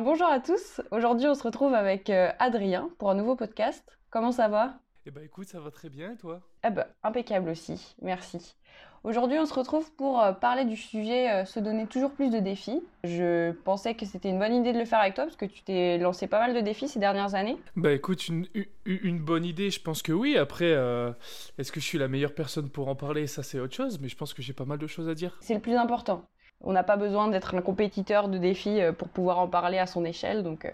Bonjour à tous. Aujourd'hui, on se retrouve avec euh, Adrien pour un nouveau podcast. Comment ça va? Eh ben écoute, ça va très bien et toi? Eh ben, impeccable aussi. Merci. Aujourd'hui, on se retrouve pour euh, parler du sujet euh, se donner toujours plus de défis. Je pensais que c'était une bonne idée de le faire avec toi parce que tu t'es lancé pas mal de défis ces dernières années. Bah écoute, une, une- une bonne idée, je pense que oui. Après, euh, est-ce que je suis la meilleure personne pour en parler? Ça, c'est autre chose, mais je pense que j'ai pas mal de choses à dire. C'est le plus important. On n'a pas besoin d'être un compétiteur de défis euh, pour pouvoir en parler à son échelle, donc euh,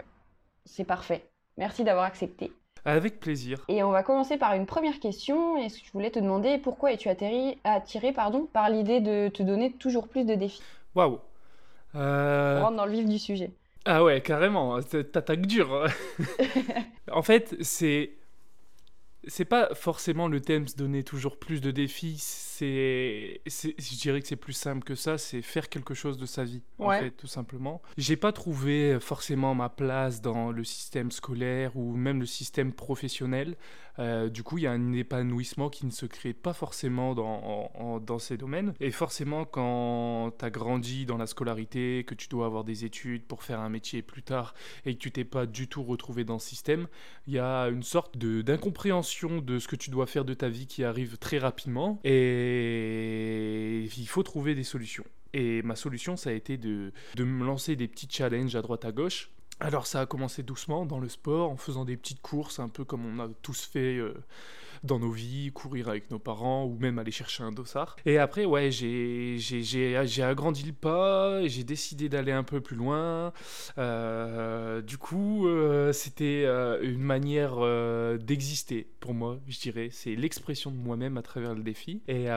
c'est parfait. Merci d'avoir accepté. Avec plaisir. Et on va commencer par une première question. Et je voulais te demander pourquoi es-tu attiré pardon, par l'idée de te donner toujours plus de défis? Waouh Euh, On rentre dans le vif du sujet. Ah ouais, carrément, t'attaques dur. en fait, c'est. C'est pas forcément le thème se donner toujours plus de défis, c'est. Je dirais que c'est plus simple que ça, c'est faire quelque chose de sa vie, en fait, tout simplement. J'ai pas trouvé forcément ma place dans le système scolaire ou même le système professionnel. Euh, du coup, il y a un épanouissement qui ne se crée pas forcément dans, ces domaines. Et forcément, quand tu as grandi dans la scolarité, que tu dois avoir des études pour faire un métier plus tard et que tu t'es pas du tout retrouvé dans ce système, il y a une sorte d'incompréhension de ce que tu dois faire de ta vie qui arrive très rapidement. Et il faut trouver des solutions. Et ma solution, ça a été de me lancer des petits challenges à droite à gauche. Alors ça a commencé doucement dans le sport, en faisant des petites courses, un peu comme on a tous fait euh, dans nos vies, courir avec nos parents ou même aller chercher un dossard. Et après, ouais, j'ai agrandi le pas, j'ai décidé d'aller un peu plus loin. Euh, du coup, euh, c'était une manière d'exister pour moi, je dirais. C'est l'expression de moi-même à travers le défi. Et,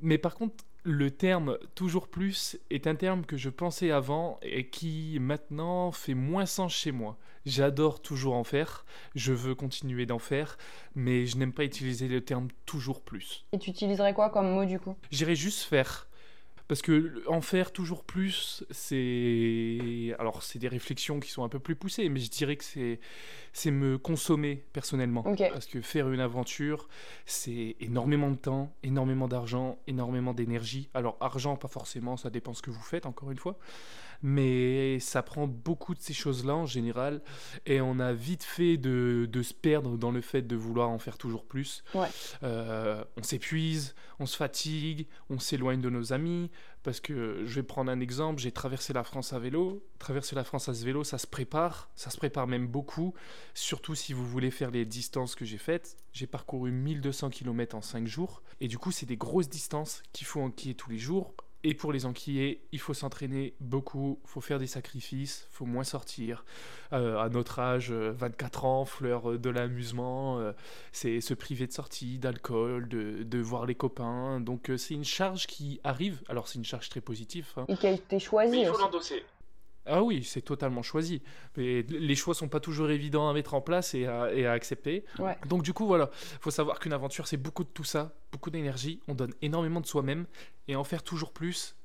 mais par contre, le terme toujours plus est un terme que je pensais avant et qui maintenant fait moins sens chez moi. J'adore toujours en faire, je veux continuer d'en faire, mais je n'aime pas utiliser le terme toujours plus. Et tu utiliserais quoi comme mot du coup? J'irais juste faire. Parce que en faire toujours plus, c'est. Alors, c'est des réflexions qui sont un peu plus poussées, mais je dirais que c'est, c'est me consommer personnellement. Parce que faire une aventure, c'est énormément de temps, énormément d'argent, énormément d'énergie. Alors, argent, pas forcément, ça dépend ce que vous faites, encore une fois. Mais ça prend beaucoup de ces choses-là en général. Et on a vite fait de, de se perdre dans le fait de vouloir en faire toujours plus. Ouais. Euh, on s'épuise, on se fatigue, on s'éloigne de nos amis. Parce que je vais prendre un exemple, j'ai traversé la France à vélo. Traverser la France à ce vélo, ça se prépare, ça se prépare même beaucoup. Surtout si vous voulez faire les distances que j'ai faites. J'ai parcouru 1200 km en 5 jours. Et du coup, c'est des grosses distances qu'il faut enquiller tous les jours. Et pour les enquiller, il faut s'entraîner beaucoup, faut faire des sacrifices, faut moins sortir. Euh, à notre âge, euh, 24 ans, fleur euh, de l'amusement, euh, c'est se priver de sortie, d'alcool, de, de voir les copains. Donc euh, c'est une charge qui arrive. Alors c'est une charge très positive. hein. Et qui a été choisi aussi. l'endosser. Ah oui, c'est totalement choisi. Mais les choix sont pas toujours évidents à mettre en place et à, et à accepter. Ouais. Donc du coup, voilà, faut savoir qu'une aventure, c'est beaucoup de tout ça, beaucoup d'énergie. On donne énormément de soi-même et en faire toujours plus,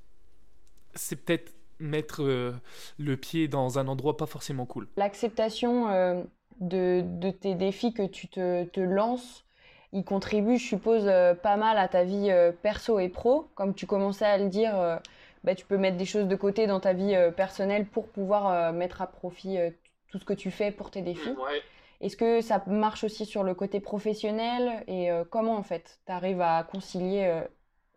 c'est peut-être mettre euh, le pied dans un endroit pas forcément cool. L'acceptation euh, de, de tes défis que tu te, te lances, il contribue, je suppose, euh, pas mal à ta vie perso et pro. Comme tu commençais à le dire, bah, tu peux mettre des choses de côté dans ta vie euh, personnelle pour pouvoir euh, mettre à profit euh, tout ce que tu fais pour tes défis. Est-ce que ça marche aussi sur le côté professionnel? Et euh, comment en fait tu arrives à concilier euh,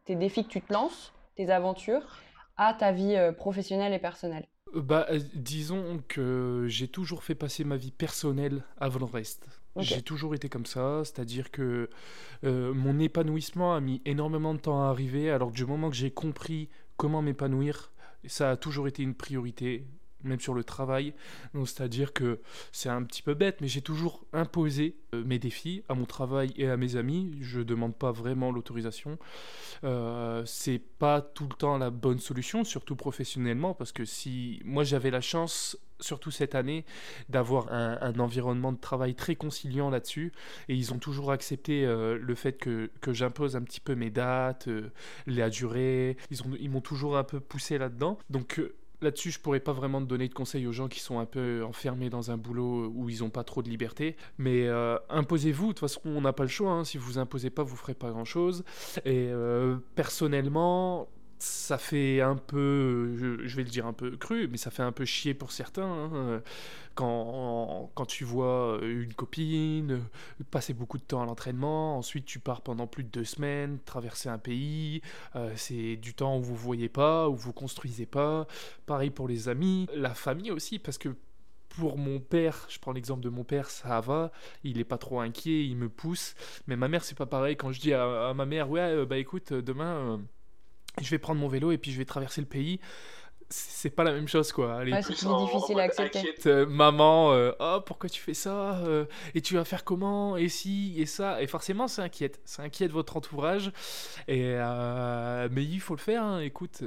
tes défis que tu te lances, tes aventures, à ta vie euh, professionnelle et personnelle? Bah, disons que j'ai toujours fait passer ma vie personnelle avant le reste. J'ai toujours été comme ça, c'est-à-dire que euh, mon épanouissement a mis énormément de temps à arriver, alors que du moment que j'ai compris comment m'épanouir, ça a toujours été une priorité, même sur le travail. C'est-à-dire que c'est un petit peu bête, mais j'ai toujours imposé euh, mes défis à mon travail et à mes amis. Je demande pas vraiment l'autorisation. Euh, c'est pas tout le temps la bonne solution, surtout professionnellement, parce que si moi j'avais la chance, surtout cette année, d'avoir un, un environnement de travail très conciliant là-dessus, et ils ont toujours accepté euh, le fait que, que j'impose un petit peu mes dates, euh, la durée, ils ont- ils m'ont toujours un peu poussé là-dedans. Donc euh, Là-dessus, je pourrais pas vraiment donner de conseils aux gens qui sont un peu enfermés dans un boulot où ils n'ont pas trop de liberté. Mais euh, imposez-vous, de toute façon, on n'a pas le choix. hein. Si vous imposez pas, vous ferez pas grand-chose. Et euh, personnellement, ça fait un peu, je, vais le dire un peu cru, mais ça fait un peu chier pour certains. Hein, quand, quand tu vois une copine, passer beaucoup de temps à l'entraînement, ensuite tu pars pendant plus de deux semaines, traverser un pays, euh, c'est du temps où vous voyez pas, où vous construisez pas. Pareil pour les amis, la famille aussi, parce que pour mon père, je prends l'exemple de mon père, ça va, il est pas trop inquiet, il me pousse. Mais ma mère, c'est pas pareil. Quand je dis à, ma mère, ouais, euh, bah écoute, demain je vais prendre mon vélo et puis je vais traverser le pays c'est pas la même chose quoi. c'est plus difficile à accepter. Euh, maman, euh, oh pourquoi tu fais ça euh, Et tu vas faire comment Et si Et ça Et forcément, c'est inquiète. Ça inquiète votre entourage. Et mais il faut le faire. Hein, écoute.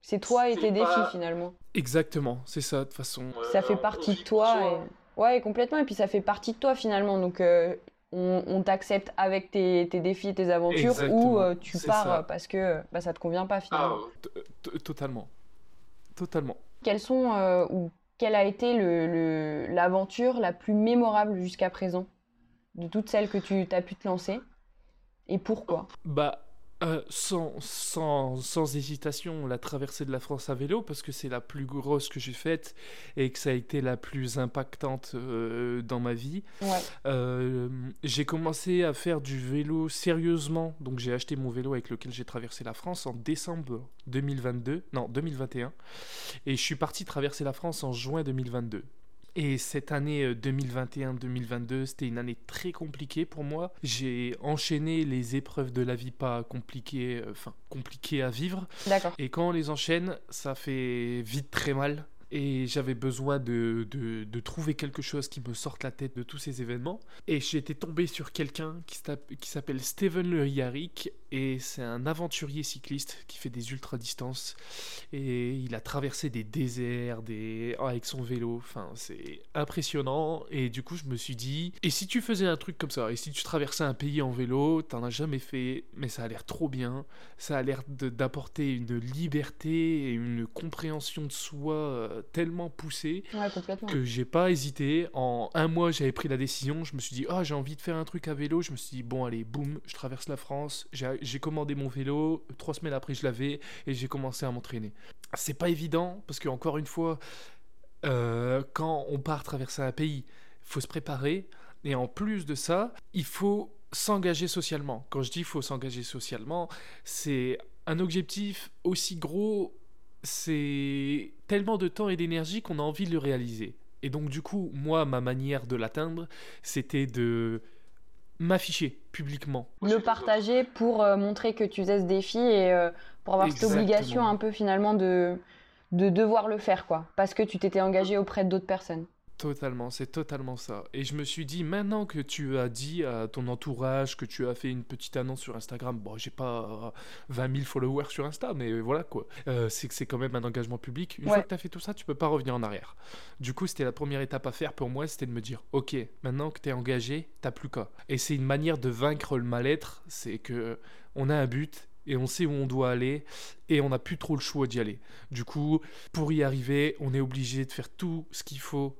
C'est toi et tes défis finalement. Exactement, c'est ça de toute façon. ça fait partie de toi. Et... Ouais, complètement. Et puis ça fait partie de toi finalement. Donc on, t'accepte avec tes, défis, tes aventures, ou euh, tu pars parce que bah, ça te convient pas finalement. Ah, totalement. Totalement. Quelles sont, euh, ou quelle a été l'aventure le, la plus mémorable jusqu'à présent de toutes celles que tu as pu te lancer Et pourquoi? Bah, euh, sans, sans, sans, hésitation, la traversée de la France à vélo, parce que c'est la plus grosse que j'ai faite et que ça a été la plus impactante euh, dans ma vie. Euh, j'ai commencé à faire du vélo sérieusement, donc j'ai acheté mon vélo avec lequel j'ai traversé la France en décembre 2022, non 2021, et je suis parti traverser la France en juin 2022. Et cette année 2021-2022, euh, c'était une année très compliquée pour moi. J'ai enchaîné les épreuves de la vie pas compliquées, euh, enfin compliquées à vivre. D'accord. Et quand on les enchaîne, ça fait vite très mal et j'avais besoin de, de, trouver quelque chose qui me sorte la tête de tous ces événements. Et j'étais tombé sur quelqu'un qui s'appelle Steven Le Riaric, et c'est un aventurier cycliste qui fait des ultra-distances, et il a traversé des déserts des... avec son vélo, enfin c'est impressionnant, et du coup je me suis dit, et si tu faisais un truc comme ça, et si tu traversais un pays en vélo, t'en as jamais fait, mais ça a l'air trop bien, ça a l'air d'apporter une liberté et une compréhension de soi euh, tellement poussé que j'ai pas hésité. En un mois, j'avais pris la décision. Je me suis dit, ah, j'ai envie de faire un truc à vélo. Je me suis dit, bon, allez, boum, je traverse la France. J'ai commandé mon vélo. Trois semaines après, je l'avais et j'ai commencé à m'entraîner. C'est pas évident parce que, encore une fois, euh, quand on part traverser un pays, il faut se préparer. Et en plus de ça, il faut s'engager socialement. Quand je dis il faut s'engager socialement, c'est un objectif aussi gros c'est tellement de temps et d'énergie qu'on a envie de le réaliser. Et donc du coup, moi, ma manière de l'atteindre, c'était de m'afficher publiquement. Le partager pour euh, montrer que tu faisais ce défi et euh, pour avoir cette obligation un peu finalement de, de devoir le faire, quoi. Parce que tu t'étais engagé auprès d'autres personnes. Totalement, c'est totalement ça. Et je me suis dit, maintenant que tu as dit à ton entourage, que tu as fait une petite annonce sur Instagram, bon, j'ai pas 20 000 followers sur Insta, mais voilà quoi. Euh, c'est que c'est quand même un engagement public. Une fois que tu as fait tout ça, tu peux pas revenir en arrière. Du coup, c'était la première étape à faire pour moi, c'était de me dire, ok, maintenant que tu es engagé, t'as plus qu'à. Et c'est une manière de vaincre le mal-être, c'est que on a un but et on sait où on doit aller et on n'a plus trop le choix d'y aller. Du coup, pour y arriver, on est obligé de faire tout ce qu'il faut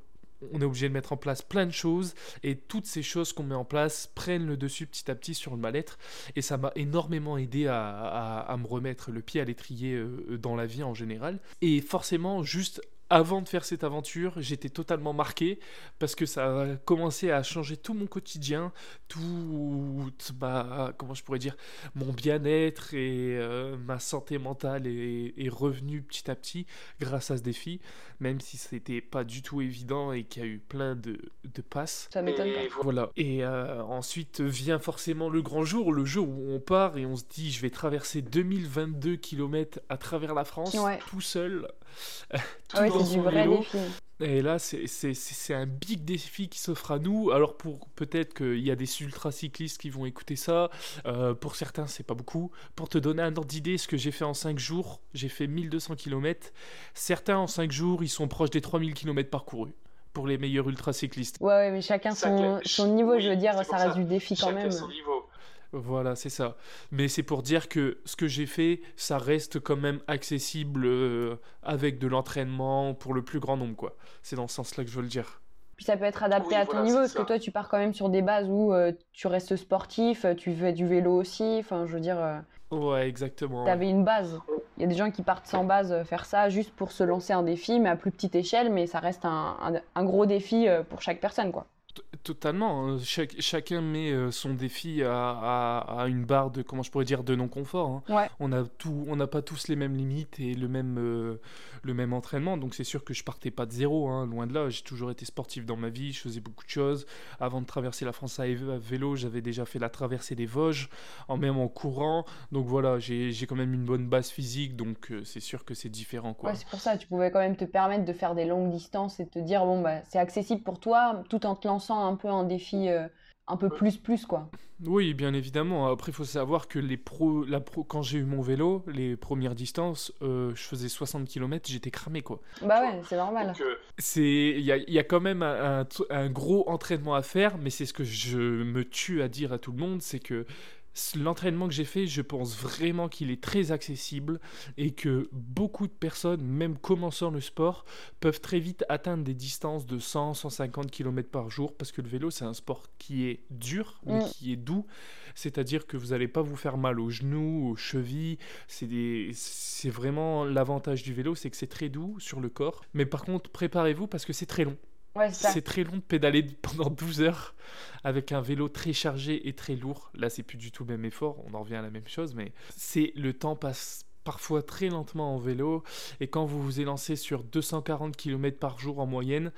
on est obligé de mettre en place plein de choses et toutes ces choses qu'on met en place prennent le dessus petit à petit sur le mal-être. Et ça m'a énormément aidé à, me remettre le pied à l'étrier euh, dans la vie en général. Et forcément juste avant de faire cette aventure, j'étais totalement marqué parce que ça a commencé à changer tout mon quotidien, tout ma, comment je pourrais dire, mon bien-être et euh, ma santé mentale est, est, revenue petit à petit grâce à ce défi, même si c'était pas du tout évident et qu'il y a eu plein de, de passes. Ça m'étonne pas. Voilà. Et euh, ensuite vient forcément le grand jour, le jour où on part et on se dit je vais traverser 2022 km à travers la France tout seul. tout c'est du vrai défi. Et là, c'est un big défi qui s'offre à nous. Alors, pour peut-être qu'il y a des ultra-cyclistes qui vont écouter ça. Euh, pour certains, c'est pas beaucoup. Pour te donner un ordre d'idée, ce que j'ai fait en 5 jours, j'ai fait 1200 km. Certains, en 5 jours, ils sont proches des 3000 km parcourus pour les meilleurs ultra-cyclistes. Ouais, ouais, mais chacun son, son niveau, je veux dire, ça reste du défi quand même. Son niveau. Voilà, c'est ça. Mais c'est pour dire que ce que j'ai fait, ça reste quand même accessible euh, avec de l'entraînement pour le plus grand nombre, quoi. C'est dans ce sens-là que je veux le dire. Puis ça peut être adapté à ton niveau, parce que toi, tu pars quand même sur des bases où euh, tu restes sportif, euh, tu fais du vélo aussi. Enfin, je veux dire. Euh, ouais, exactement. Tu avais une base. Il y a des gens qui partent sans base faire ça juste pour se lancer un défi, mais à plus petite échelle, mais ça reste un, un gros défi pour chaque personne, quoi. Totalement. Hein. chacun met euh, son défi à, une barre de, comment je pourrais dire, de non-confort. Hein. On a tout, on n'a pas tous les mêmes limites et le même, euh, le même entraînement. Donc c'est sûr que je partais pas de zéro, hein, loin de là. J'ai toujours été sportif dans ma vie. Je faisais beaucoup de choses. Avant de traverser la France à vélo, j'avais déjà fait la traversée des Vosges, en même en courant. Donc voilà, j'ai quand même une bonne base physique. Donc euh, c'est sûr que c'est différent, quoi. c'est pour ça. Tu pouvais quand même te permettre de faire des longues distances et te dire bon bah c'est accessible pour toi, tout en te lançant un peu un défi euh, un peu plus plus quoi. Oui, bien évidemment. Après, il faut savoir que les pros, la pro, quand j'ai eu mon vélo, les premières distances, euh, je faisais 60 km, j'étais cramé quoi. Bah ouais, c'est normal. Euh, c'est, il y a, y a, quand même un, un, gros entraînement à faire, mais c'est ce que je me tue à dire à tout le monde, c'est que l'entraînement que j'ai fait, je pense vraiment qu'il est très accessible et que beaucoup de personnes, même commençant le sport, peuvent très vite atteindre des distances de 100-150 km par jour parce que le vélo, c'est un sport qui est dur, mais mm. qui est doux. C'est-à-dire que vous n'allez pas vous faire mal aux genoux, aux chevilles. C'est vraiment l'avantage du vélo, c'est que c'est très doux sur le corps. Mais par contre, préparez-vous parce que c'est très long c'est très long de pédaler pendant 12 heures avec un vélo très chargé et très lourd. Là, c'est plus du tout le même effort, on en revient à la même chose, mais c'est le temps passe parfois très lentement en vélo et quand vous vous élancez sur 240 km par jour en moyenne,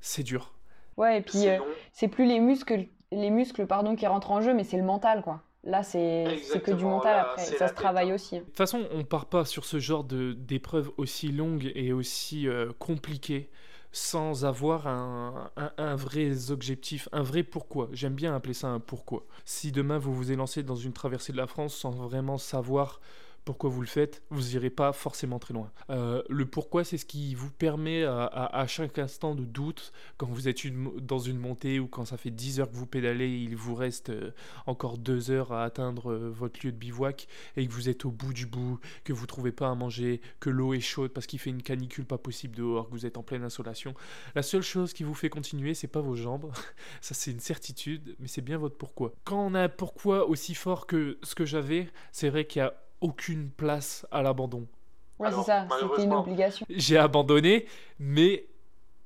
c'est dur. Ouais, et puis euh, c'est plus les muscles, les muscles pardon, qui rentrent en jeu, mais c'est le mental, quoi. Là, c'est que du mental après. Ça se travaille aussi. De toute façon, on part pas sur ce genre d'épreuve aussi longue et aussi euh, compliquée sans avoir un, vrai objectif, un vrai pourquoi. J'aime bien appeler ça un pourquoi. Si demain vous vous élancez dans une traversée de la France sans vraiment savoir pourquoi vous le faites, vous n'irez pas forcément très loin. Euh, le pourquoi, c'est ce qui vous permet à, chaque instant de doute, quand vous êtes dans une montée ou quand ça fait 10 heures que vous pédalez, il vous reste euh, encore 2 heures à atteindre euh, votre lieu de bivouac et que vous êtes au bout du bout, que vous trouvez pas à manger, que l'eau est chaude parce qu'il fait une canicule pas possible dehors, que vous êtes en pleine insolation. La seule chose qui vous fait continuer, c'est pas vos jambes, ça c'est une certitude, mais c'est bien votre pourquoi. Quand on a un pourquoi aussi fort que ce que j'avais, c'est vrai qu'il y a aucune place à l'abandon. Ouais, c'est ça, c'était une obligation. J'ai abandonné, mais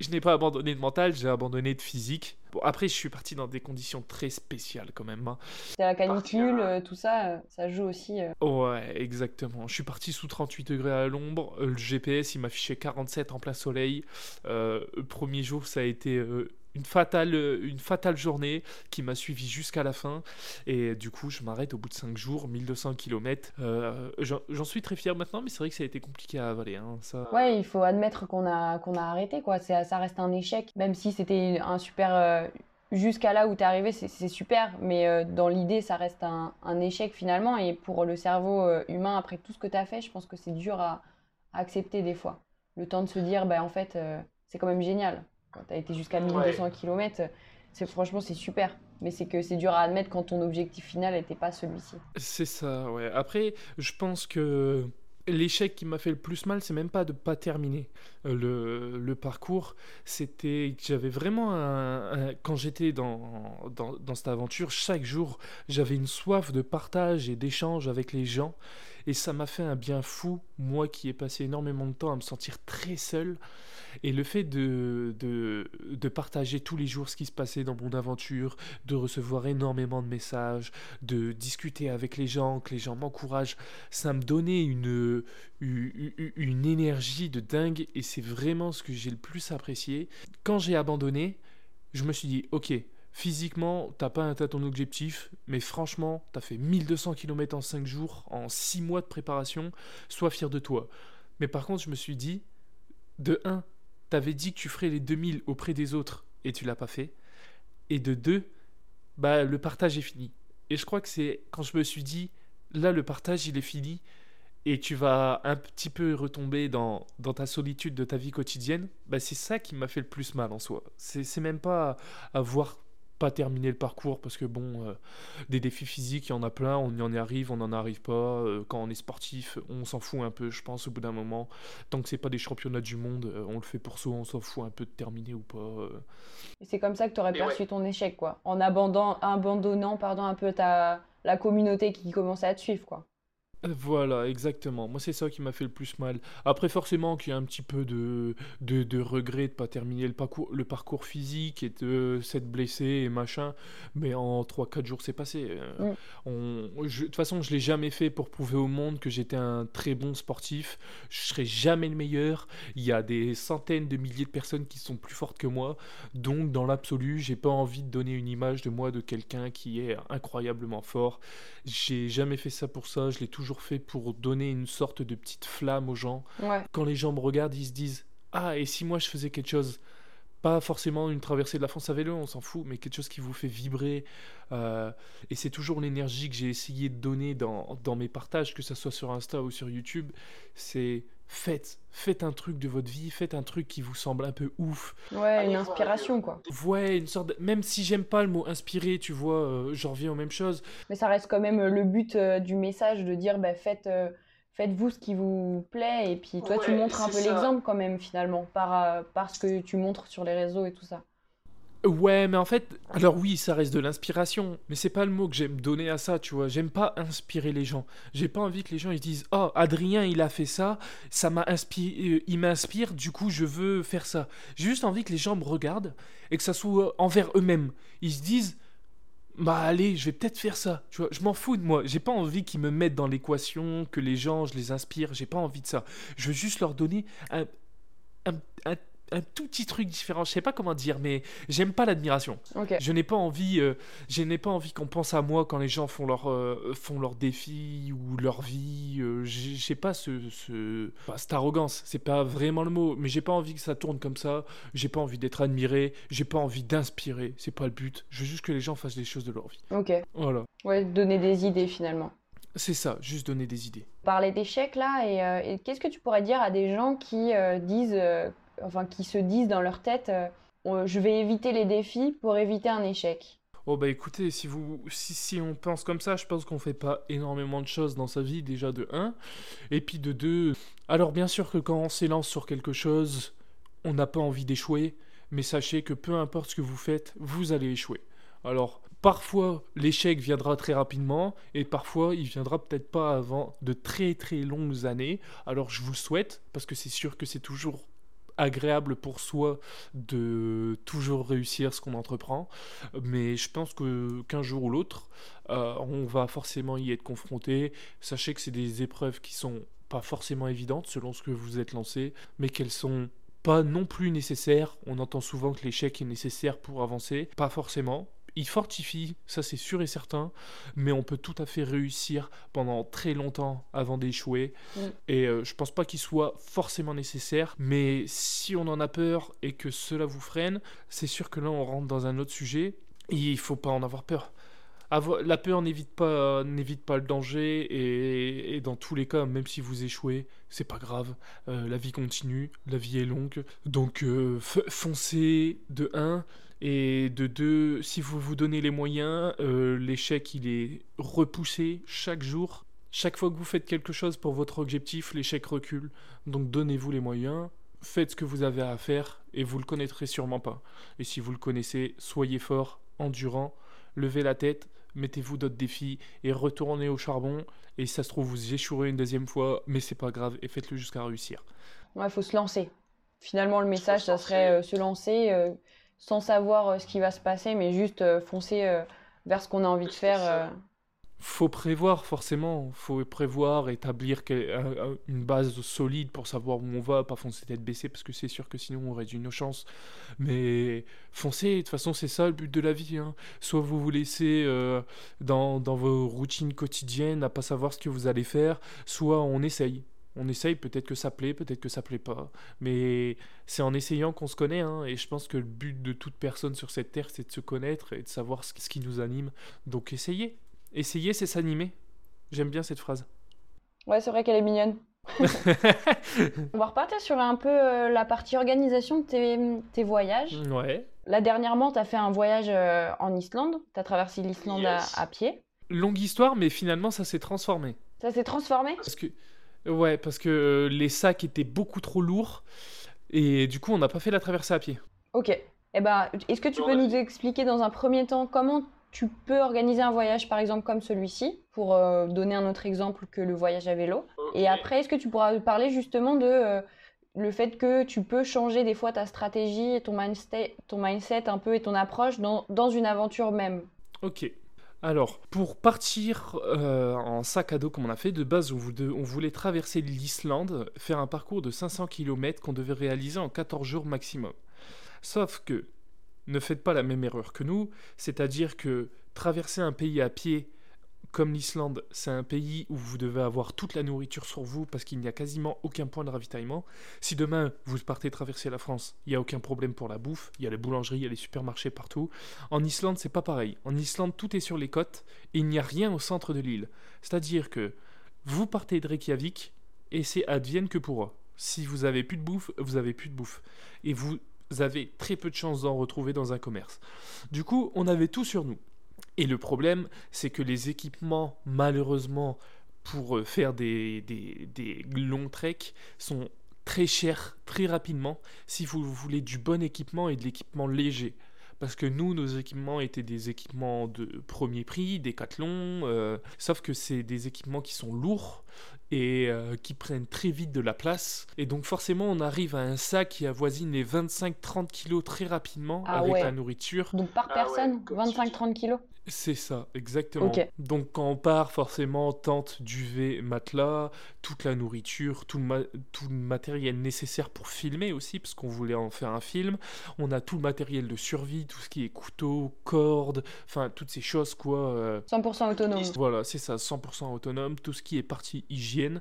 je n'ai pas abandonné de mental, j'ai abandonné de physique. Bon, après, je suis parti dans des conditions très spéciales quand même. Hein. C'était la canicule, euh, tout ça, euh, ça joue aussi. Euh. Ouais, exactement. Je suis parti sous 38 degrés à l'ombre. Le GPS, il m'affichait 47 en plein soleil. le premier jour, ça a été une fatale, une fatale journée qui m'a suivi jusqu'à la fin. Et du coup, je m'arrête au bout de 5 jours, 1200 km. Euh, j'en suis très fier maintenant, mais c'est vrai que ça a été compliqué à avaler. Hein, ça... Ouais, il faut admettre qu'on a, qu'on a arrêté. quoi. Ça reste un échec, même si c'était un super. Euh, jusqu'à là où tu es arrivé, c'est super, mais euh, dans l'idée, ça reste un, un, échec finalement. Et pour le cerveau humain, après tout ce que tu as fait, je pense que c'est dur à, accepter des fois. Le temps de se dire, bah, en fait, c'est quand même génial quand tu as été jusqu'à 1200 km, c'est franchement c'est super. Mais c'est que c'est dur à admettre quand ton objectif final n'était pas celui-ci. C'est ça, ouais. Après, je pense que l'échec qui m'a fait le plus mal, c'est même pas de pas terminer euh, le, le parcours. C'était que j'avais vraiment un, quand j'étais dans, dans, dans cette aventure, chaque jour, j'avais une soif de partage et d'échange avec les gens. Et ça m'a fait un bien fou, moi qui ai passé énormément de temps à me sentir très seul. Et le fait de, de, de, partager tous les jours ce qui se passait dans mon aventure, de recevoir énormément de messages, de discuter avec les gens, que les gens m'encouragent, ça me donnait une, une, une énergie de dingue et c'est vraiment ce que j'ai le plus apprécié. Quand j'ai abandonné, je me suis dit, ok, Physiquement, t'as pas atteint ton objectif, mais franchement, t'as fait 1200 km en 5 jours, en 6 mois de préparation, sois fier de toi. Mais par contre, je me suis dit, de 1, t'avais dit que tu ferais les 2000 auprès des autres et tu l'as pas fait. Et de deux, bah le partage est fini. Et je crois que c'est quand je me suis dit, là le partage il est fini et tu vas un petit peu retomber dans, dans ta solitude de ta vie quotidienne, bah c'est ça qui m'a fait le plus mal en soi. C'est même pas avoir pas terminer le parcours parce que bon, euh, des défis physiques, il y en a plein, on y en arrive, on n'en arrive pas. Euh, quand on est sportif, on s'en fout un peu, je pense, au bout d'un moment. Tant que c'est pas des championnats du monde, euh, on le fait pour soi, on s'en fout un peu de terminer ou pas. C'est comme ça que tu aurais perçu ton échec, quoi. En abandonnant, abandonnant pardon, un peu ta, la communauté qui commençait à te suivre, quoi. Voilà, exactement. Moi, c'est ça qui m'a fait le plus mal. Après, forcément, qu'il y a un petit peu de, de, de regret de pas terminer le parcours, le parcours physique et de s'être blessé et machin. Mais en 3-4 jours, c'est passé. Euh, on, de toute façon, je l'ai jamais fait pour prouver au monde que j'étais un très bon sportif. Je serai jamais le meilleur. Il y a des centaines de milliers de personnes qui sont plus fortes que moi. Donc, dans l'absolu, j'ai pas envie de donner une image de moi de quelqu'un qui est incroyablement fort. J'ai jamais fait ça pour ça. Je l'ai toujours fait pour donner une sorte de petite flamme aux gens. Quand les gens me regardent, ils se disent Ah, et si moi je faisais quelque chose? Pas forcément une traversée de la France à vélo, on s'en fout, mais quelque chose qui vous fait vibrer. Euh, et c'est toujours l'énergie que j'ai essayé de donner dans, dans, mes partages, que ce soit sur Insta ou sur YouTube. C'est faites, faites un truc de votre vie, faites un truc qui vous semble un peu ouf. Ouais, une inspiration quoi. Ouais, une sorte même si j'aime pas le mot inspiré, tu vois, euh, j'en reviens aux mêmes choses. Mais ça reste quand même euh, le but euh, du message de dire bah, faites faites-vous ce qui vous plaît et puis toi tu montres un peu l'exemple quand même finalement par, par ce que tu montres sur les réseaux et tout ça. Ouais, mais en fait, alors oui, ça reste de l'inspiration, mais c'est pas le mot que j'aime donner à ça, tu vois. J'aime pas inspirer les gens. J'ai pas envie que les gens ils disent "Oh, Adrien, il a fait ça, ça m'a inspiré, euh, il m'inspire, du coup, je veux faire ça." J'ai juste envie que les gens me regardent et que ça soit envers eux-mêmes. Ils se disent bah allez, je vais peut-être faire ça. Tu vois, je m'en fous de moi. J'ai pas envie qu'ils me mettent dans l'équation, que les gens, je les inspire. J'ai pas envie de ça. Je veux juste leur donner un, un, un un tout petit truc différent. Je sais pas comment dire, mais j'aime pas l'admiration. Je n'ai pas envie, euh, je n'ai pas envie qu'on pense à moi quand les gens font leur euh, font leur défi ou leur vie. Euh, j'ai pas ce, ce... cette arrogance. C'est pas vraiment le mot, mais j'ai pas envie que ça tourne comme ça. J'ai pas envie d'être admiré. J'ai pas envie d'inspirer. C'est pas le but. Je veux juste que les gens fassent des choses de leur vie. Ok. Voilà. Ouais, donner des idées finalement. C'est ça, juste donner des idées. Parler d'échecs là, et, et qu'est-ce que tu pourrais dire à des gens qui disent enfin, qui se disent dans leur tête euh, je vais éviter les défis pour éviter un échec Oh bah écoutez, si, vous, si, si on pense comme ça, je pense qu'on fait pas énormément de choses dans sa vie déjà de 1. Et puis de 2, alors bien sûr que quand on s'élance sur quelque chose, on n'a pas envie d'échouer, mais sachez que peu importe ce que vous faites, vous allez échouer. Alors parfois l'échec viendra très rapidement et parfois il viendra peut-être pas avant de très très longues années. Alors je vous souhaite, parce que c'est sûr que c'est toujours agréable pour soi de toujours réussir ce qu'on entreprend, mais je pense que qu'un jour ou l'autre, euh, on va forcément y être confronté. Sachez que c'est des épreuves qui sont pas forcément évidentes selon ce que vous êtes lancé, mais qu'elles sont pas non plus nécessaires. On entend souvent que l'échec est nécessaire pour avancer, pas forcément il fortifie, ça c'est sûr et certain, mais on peut tout à fait réussir pendant très longtemps avant d'échouer. Mm. Et euh, je pense pas qu'il soit forcément nécessaire, mais si on en a peur et que cela vous freine, c'est sûr que là on rentre dans un autre sujet. Et il faut pas en avoir peur. la peur n'évite pas, n'évite pas le danger et, dans tous les cas, même si vous échouez, c'est pas grave. Euh, la vie continue, la vie est longue, donc euh, foncez de 1 et de deux, si vous vous donnez les moyens, euh, l'échec il est repoussé chaque jour. Chaque fois que vous faites quelque chose pour votre objectif, l'échec recule. Donc donnez-vous les moyens, faites ce que vous avez à faire et vous le connaîtrez sûrement pas. Et si vous le connaissez, soyez fort, endurant, levez la tête, mettez-vous d'autres défis et retournez au charbon. Et ça se trouve, vous échouerez une deuxième fois, mais c'est pas grave et faites-le jusqu'à réussir. Ouais, il faut se lancer. Finalement, le message, ça serait euh, se lancer. Euh, sans savoir euh, ce qui va se passer, mais juste euh, foncer euh, vers ce qu'on a envie de faire. Faut prévoir forcément, faut prévoir, établir une base solide pour savoir où on va, pas foncer tête baissée parce que c'est sûr que sinon on réduit nos chances. Mais foncer, de toute façon c'est ça le but de la vie. Hein. Soit vous vous laissez dans, dans vos routines quotidiennes à pas savoir ce que vous allez faire, soit on essaye. On essaye, peut-être que ça plaît, peut-être que ça plaît pas. Mais c'est en essayant qu'on se connaît. Hein, et je pense que le but de toute personne sur cette terre, c'est de se connaître et de savoir ce qui nous anime. Donc essayez. Essayez, c'est s'animer. J'aime bien cette phrase. Ouais, c'est vrai qu'elle est mignonne. On va repartir sur un peu euh, la partie organisation de tes, voyages. Ouais. Là, dernièrement, tu as fait un voyage euh, en Islande. Tu as traversé l'Islande à, pied. Longue histoire, mais finalement, ça s'est transformé. Ça s'est transformé? Parce que, ouais, parce que euh, les sacs étaient beaucoup trop lourds. Et du coup, on n'a pas fait la traversée à pied. Ok. Eh ben, est-ce que tu peux nous expliquer dans un premier temps comment tu peux organiser un voyage, par exemple, comme celui-ci, pour euh, donner un autre exemple que le voyage à vélo? Et après, est-ce que tu pourras parler justement de le fait que tu peux changer des fois ta stratégie, ton mindset, ton mindset un peu et ton approche dans, dans une aventure même? Ok. Alors, pour partir euh, en sac à dos comme on a fait, de base, on, on voulait traverser l'Islande, faire un parcours de 500 km qu'on devait réaliser en 14 jours maximum. Sauf que, ne faites pas la même erreur que nous, c'est-à-dire que traverser un pays à pied comme l'Islande, c'est un pays où vous devez avoir toute la nourriture sur vous parce qu'il n'y a quasiment aucun point de ravitaillement. Si demain vous partez traverser la France, il n'y a aucun problème pour la bouffe, il y a les boulangeries, il y a les supermarchés partout. En Islande, c'est pas pareil. En Islande, tout est sur les côtes et il n'y a rien au centre de l'île. C'est-à-dire que vous partez de Reykjavik et c'est advienne que pourra. Si vous avez plus de bouffe, vous avez plus de bouffe. Et vous avez très peu de chances d'en retrouver dans un commerce. Du coup, on avait tout sur nous. Et le problème, c'est que les équipements, malheureusement, pour euh, faire des, des, longs treks, sont très chers très rapidement si vous voulez du bon équipement et de l'équipement léger. Parce que nous, nos équipements étaient des équipements de premier prix, des euh, sauf que c'est des équipements qui sont lourds et euh, qui prennent très vite de la place. Et donc forcément, on arrive à un sac qui avoisine les 25-30 kilos très rapidement ah avec la nourriture. Donc par ah personne, 25-30 kilos c'est ça, exactement. Donc quand on part, forcément, tente, duvet, matelas, toute la nourriture, tout le, tout le matériel nécessaire pour filmer aussi, parce qu'on voulait en faire un film. On a tout le matériel de survie, tout ce qui est couteau, corde, enfin toutes ces choses quoi. 100% euh. autonome. Voilà, c'est ça, 100% autonome, tout ce qui est partie hygiène.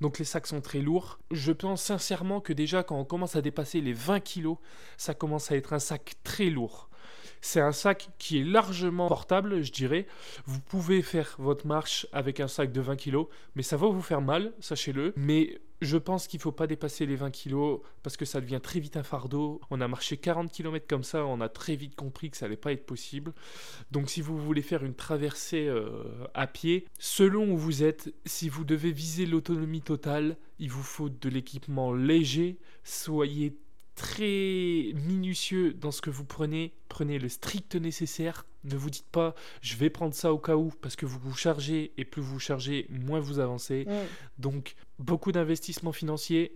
Donc les sacs sont très lourds. Je pense sincèrement que déjà quand on commence à dépasser les 20 kilos, ça commence à être un sac très lourd. C'est un sac qui est largement portable, je dirais. Vous pouvez faire votre marche avec un sac de 20 kg, mais ça va vous faire mal, sachez-le. Mais je pense qu'il ne faut pas dépasser les 20 kg parce que ça devient très vite un fardeau. On a marché 40 km comme ça, on a très vite compris que ça n'allait pas être possible. Donc si vous voulez faire une traversée euh, à pied, selon où vous êtes, si vous devez viser l'autonomie totale, il vous faut de l'équipement léger. Soyez très minutieux dans ce que vous prenez. Prenez le strict nécessaire. Ne vous dites pas je vais prendre ça au cas où parce que vous vous chargez et plus vous chargez, moins vous avancez. Donc beaucoup d'investissements financiers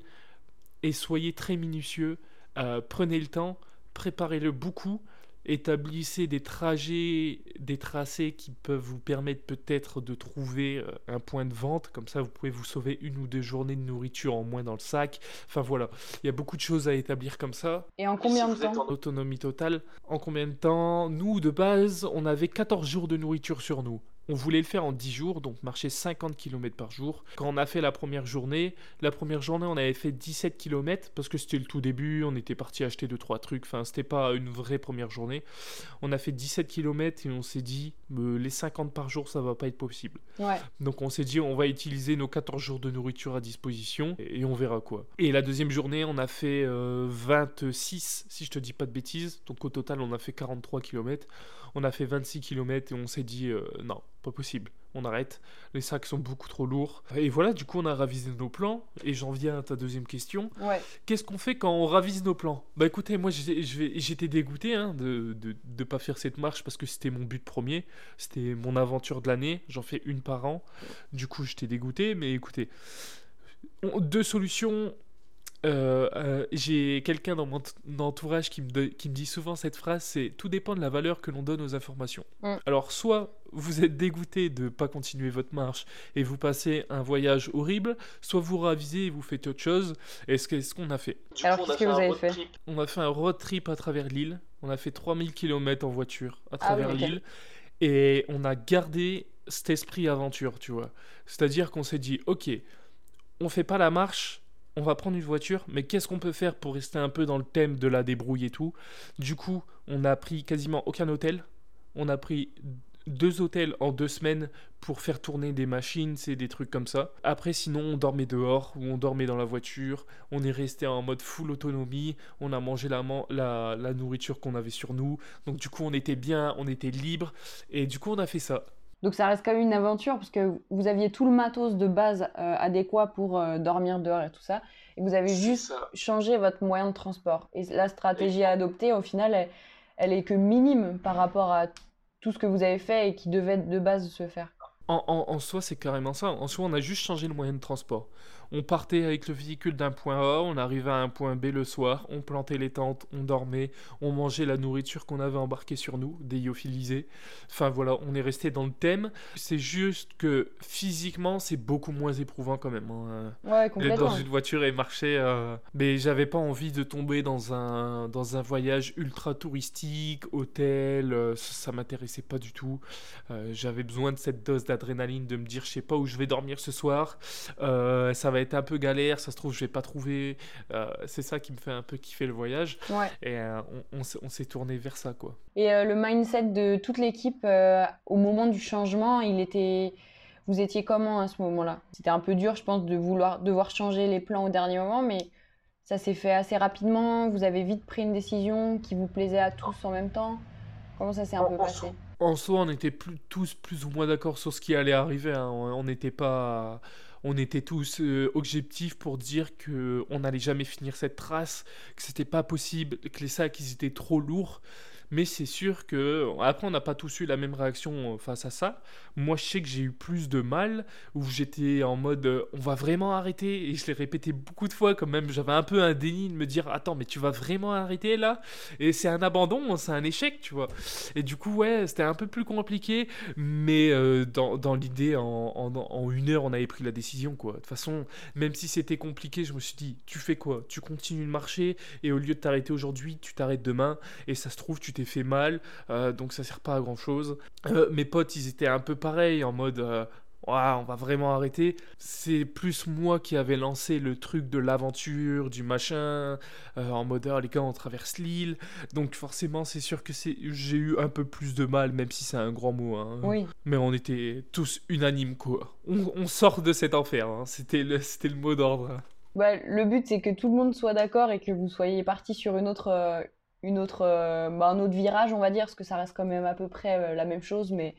et soyez très minutieux. Euh, prenez le temps, préparez-le beaucoup établissez des trajets, des tracés qui peuvent vous permettre peut-être de trouver euh, un point de vente. Comme ça, vous pouvez vous sauver une ou deux journées de nourriture en moins dans le sac. Enfin voilà, il y a beaucoup de choses à établir comme ça. Et en combien de temps En autonomie totale. En combien de temps Nous, de base, on avait 14 jours de nourriture sur nous. On voulait le faire en 10 jours, donc marcher 50 km par jour. Quand on a fait la première journée, la première journée, on avait fait 17 km parce que c'était le tout début, on était parti acheter 2-3 trucs, enfin, c'était pas une vraie première journée. On a fait 17 km et on s'est dit, euh, les 50 par jour, ça va pas être possible. Donc on s'est dit, on va utiliser nos 14 jours de nourriture à disposition et, on verra quoi. Et la deuxième journée, on a fait 26, euh, si je te dis pas de bêtises, donc au total, on a fait 43 km. On a fait 26 km et on s'est dit euh, non, pas possible, on arrête. Les sacs sont beaucoup trop lourds. Et voilà, du coup, on a ravisé nos plans. Et j'en viens à ta deuxième question. Qu'est-ce qu'on fait quand on ravise nos plans? Bah écoutez, moi j'étais dégoûté hein, de ne pas faire cette marche parce que c'était mon but premier. C'était mon aventure de l'année. J'en fais une par an. Du coup, j'étais dégoûté. Mais écoutez, deux solutions euh, euh, j'ai quelqu'un dans mon entourage qui me, qui me dit souvent cette phrase, c'est tout dépend de la valeur que l'on donne aux informations. Mm. Alors soit vous êtes dégoûté de ne pas continuer votre marche et vous passez un voyage horrible, soit vous ravisez et vous faites autre chose. Et ce qu'est-ce qu'on a fait? Alors qu'est-ce que vous avez fait? On a fait un road trip à travers l'île. On a fait 3000 km en voiture à ah travers l'île. Et on a gardé cet esprit aventure, tu vois. C'est-à-dire qu'on s'est dit, ok, on fait pas la marche on va prendre une voiture, mais qu'est-ce qu'on peut faire pour rester un peu dans le thème de la débrouille et tout? Du coup, on a pris quasiment aucun hôtel. On a pris deux hôtels en deux semaines pour faire tourner des machines, c'est des trucs comme ça. Après, sinon, on dormait dehors ou on dormait dans la voiture. On est resté en mode full autonomie. On a mangé la, la, la nourriture qu'on avait sur nous. Donc, du coup, on était bien, on était libre. Et du coup, on a fait ça. Donc ça reste quand même une aventure parce que vous aviez tout le matos de base euh, adéquat pour euh, dormir dehors et tout ça. Et vous avez juste changé votre moyen de transport. Et la stratégie à adopter, au final, elle, elle est que minime par rapport à tout ce que vous avez fait et qui devait de base se faire. En, en, en soi, c'est carrément ça. En soi, on a juste changé le moyen de transport. On partait avec le véhicule d'un point A, on arrivait à un point B le soir, on plantait les tentes, on dormait, on mangeait la nourriture qu'on avait embarquée sur nous, des lyophilisés. Enfin voilà, on est resté dans le thème. C'est juste que physiquement, c'est beaucoup moins éprouvant quand même. Hein. Ouais, complètement. dans une voiture et marcher. Euh, mais j'avais pas envie de tomber dans un, dans un voyage ultra touristique, hôtel, euh, ça, m'intéressait pas du tout. Euh, j'avais besoin de cette dose d'adrénaline, de me dire je sais pas où je vais dormir ce soir. ça va va être un peu galère, ça se trouve, je vais pas trouver. Euh, c'est ça qui me fait un peu kiffer le voyage. Et euh, on, on s'est tourné vers ça, quoi. Et euh, le mindset de toute l'équipe au moment du changement, il était. Vous étiez comment à ce moment-là? C'était un peu dur, je pense, de vouloir devoir changer les plans au dernier moment, mais ça s'est fait assez rapidement. Vous avez vite pris une décision qui vous plaisait à tous en même temps. Comment ça s'est un peu passé? En soi, on était plus, tous plus ou moins d'accord sur ce qui allait arriver. Hein. On n'était pas on était tous euh, objectifs pour dire que on n'allait jamais finir cette trace, que c'était pas possible, que les sacs ils étaient trop lourds mais c'est sûr que après on n'a pas tous eu la même réaction euh, face à ça. Moi je sais que j'ai eu plus de mal où j'étais en mode euh, on va vraiment arrêter. Et je l'ai répété beaucoup de fois quand même. J'avais un peu un déni de me dire attends mais tu vas vraiment arrêter là? Et c'est un abandon c'est un échec tu vois. Et du coup ouais c'était un peu plus compliqué. Mais euh, dans, dans l'idée en, en, une heure on avait pris la décision quoi. De toute façon même si c'était compliqué je me suis dit tu fais quoi? Tu continues de marcher et au lieu de t'arrêter aujourd'hui tu t'arrêtes demain. Et ça se trouve tu fait mal, euh, donc ça sert pas à grand chose. Euh, mes potes, ils étaient un peu pareils, en mode euh, on va vraiment arrêter. C'est plus moi qui avais lancé le truc de l'aventure, du machin, en mode oh, les gars, on traverse l'île. Donc forcément, c'est sûr que j'ai eu un peu plus de mal, même si c'est un grand mot. Hein. Oui. Mais on était tous unanimes, quoi. On, sort de cet enfer, hein. c'était le, le mot d'ordre. Bah, le but, c'est que tout le monde soit d'accord et que vous soyez parti sur une autre, une autre, euh, bah, un autre virage, on va dire, parce que ça reste quand même à peu près euh, la même chose, mais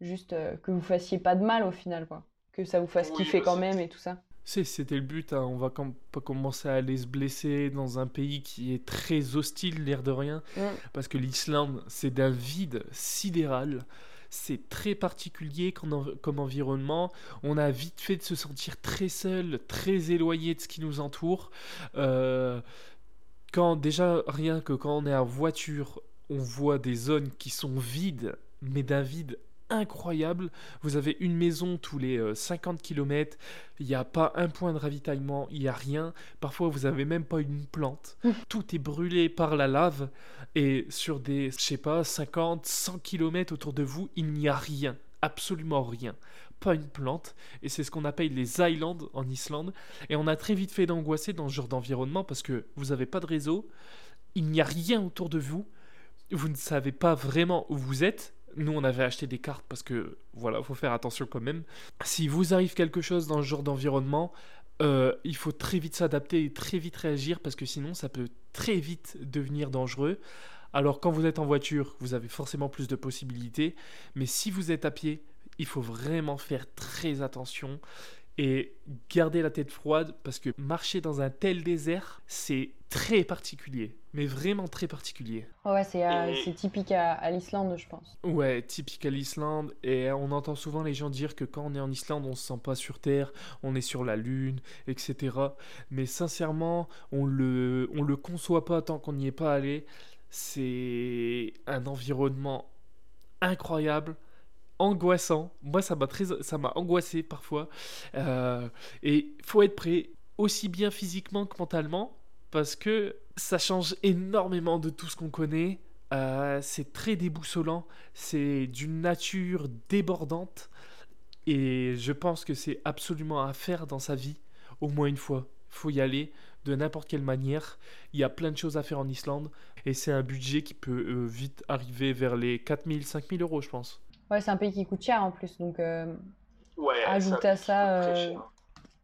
juste euh, que vous fassiez pas de mal au final, quoi. Que ça vous fasse kiffer bah, quand même et tout ça. C'était le but, hein. on va pas commencer à aller se blesser dans un pays qui est très hostile, l'air de rien, mm. parce que l'Islande, c'est d'un vide sidéral c'est très particulier comme, comme, environnement. On a vite fait de se sentir très seul, très éloigné de ce qui nous entoure. Euh, quand déjà rien que quand on est en voiture, on voit des zones qui sont vides, mais d'un vide incroyable. Vous avez une maison tous les 50 euh, km, il n'y a pas un point de ravitaillement, il n'y a rien. Parfois, vous n'avez même pas une plante. Tout est brûlé par la lave. Et sur des, je sais pas, 50, 100 km autour de vous, il n'y a rien. Absolument rien pas une plante, et c'est ce qu'on appelle les islands en Islande. Et on a très vite fait d'angoisser dans ce genre d'environnement parce que vous n'avez pas de réseau, il n'y a rien autour de vous, vous ne savez pas vraiment où vous êtes. Nous, on avait acheté des cartes parce que, voilà, faut faire attention quand même. Si vous arrive quelque chose dans ce genre d'environnement, euh, il faut très vite s'adapter et très vite réagir parce que sinon, ça peut très vite devenir dangereux. Alors, quand vous êtes en voiture, vous avez forcément plus de possibilités. Mais si vous êtes à pied, il faut vraiment faire très attention et garder la tête froide parce que marcher dans un tel désert, c'est très particulier, mais vraiment très particulier. Ouais, c'est euh, typique à, l'Islande, je pense. Ouais, typique à l'Islande. Et on entend souvent les gens dire que quand on est en Islande, on se sent pas sur Terre, on est sur la Lune, etc. Mais sincèrement, on le, on le conçoit pas tant qu'on n'y est pas allé. C'est un environnement incroyable angoissant. Moi, ça m'a très, ça m'a angoissé parfois. Euh, et faut être prêt aussi bien physiquement que mentalement parce que ça change énormément de tout ce qu'on connaît. Euh, c'est très déboussolant, c'est d'une nature débordante et je pense que c'est absolument à faire dans sa vie au moins une fois. Faut y aller de n'importe quelle manière. Il y a plein de choses à faire en Islande et c'est un budget qui peut euh, vite arriver vers les 4000, 5000 euros, je pense. Ouais, c'est un pays qui coûte cher en plus, donc euh, Ouais, ajoute à ça euh,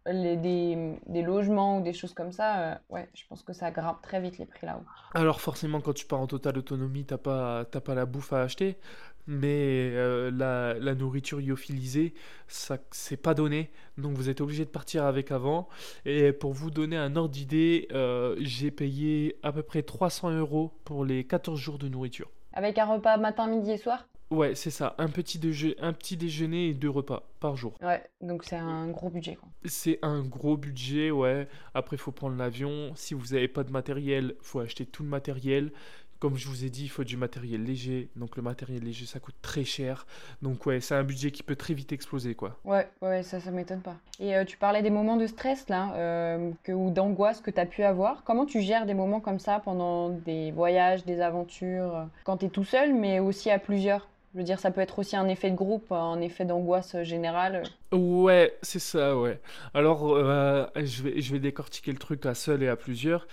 les, des, des logements ou des choses comme ça. euh, ouais, je pense que ça grimpe très vite les prix là-haut. Alors forcément, quand tu pars en totale autonomie, t'as pas, t'as pas la bouffe à acheter, mais euh, la, la nourriture lyophilisée, ça, c'est pas donné, donc vous êtes obligé de partir avec avant. Et pour vous donner un ordre d'idée, euh, j'ai payé à peu près 300 euros pour les 14 jours de nourriture. Avec un repas matin, midi et soir? Ouais, c'est ça, un petit, déje- un petit déjeuner et deux repas par jour. Ouais, donc c'est un gros budget. C'est un gros budget, ouais. Après, il faut prendre l'avion. Si vous n'avez pas de matériel, faut acheter tout le matériel. Comme je vous ai dit, il faut du matériel léger. Donc le matériel léger, ça coûte très cher. Donc ouais, c'est un budget qui peut très vite exploser, quoi. Ouais, ouais, ça, ça m'étonne pas. Et euh, tu parlais des moments de stress là, euh, que, ou d'angoisse que tu as pu avoir. Comment tu gères des moments comme ça pendant des voyages, des aventures, euh, quand tu es tout seul, mais aussi à plusieurs? Je veux dire, ça peut être aussi un effet de groupe, un effet d'angoisse générale. Ouais, c'est ça, ouais. Alors, euh, je vais, je vais décortiquer le truc à seul et à plusieurs.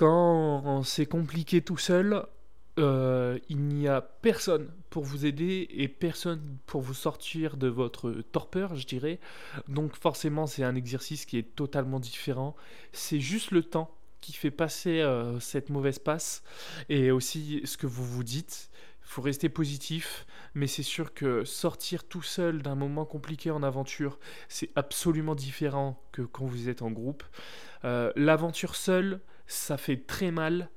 Quand c'est compliqué tout seul, euh, il n'y a personne pour vous aider et personne pour vous sortir de votre torpeur, je dirais. Donc forcément, c'est un exercice qui est totalement différent. C'est juste le temps qui fait passer euh, cette mauvaise passe et aussi ce que vous vous dites. Il faut rester positif, mais c'est sûr que sortir tout seul d'un moment compliqué en aventure, c'est absolument différent que quand vous êtes en groupe. Euh, L'aventure seule, ça fait très mal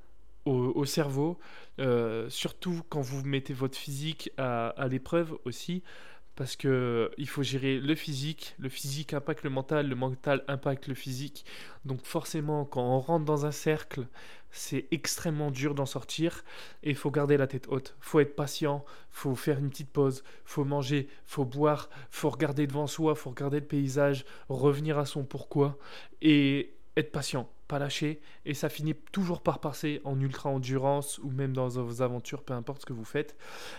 au, au cerveau, euh, surtout quand vous mettez votre physique à, l'épreuve aussi, parce que il faut gérer le physique, le physique impacte le mental, le mental impacte le physique. Donc forcément, quand on rentre dans un cercle, c'est extrêmement dur d'en sortir et il faut garder la tête haute. Faut être patient, faut faire une petite pause, faut manger, faut boire, faut regarder devant soi, faut regarder le paysage, revenir à son pourquoi et être patient, pas lâcher, et ça finit toujours par passer en ultra-endurance ou même dans vos aventures, peu importe ce que vous faites.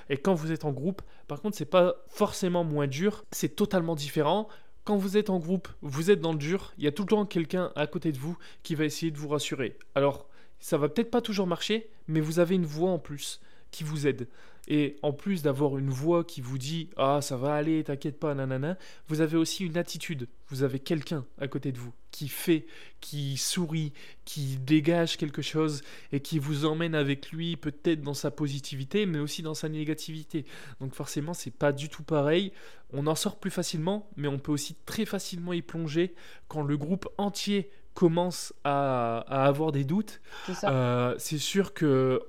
Et quand vous êtes en groupe, par contre, c'est pas forcément moins dur, c'est totalement différent. Quand vous êtes en groupe, vous êtes dans le dur, il y a tout le temps quelqu'un à côté de vous qui va essayer de vous rassurer. Alors, ça va peut-être pas toujours marcher, mais vous avez une voix en plus qui vous aide. Et en plus d'avoir une voix qui vous dit Ah, ça va aller, t'inquiète pas, nanana, vous avez aussi une attitude. Vous avez quelqu'un à côté de vous qui fait, qui sourit, qui dégage quelque chose et qui vous emmène avec lui peut-être dans sa positivité, mais aussi dans sa négativité. Donc forcément, c'est pas du tout pareil. On en sort plus facilement, mais on peut aussi très facilement y plonger quand le groupe entier commence à, à avoir des doutes. C'est. Euh, c'est sûr que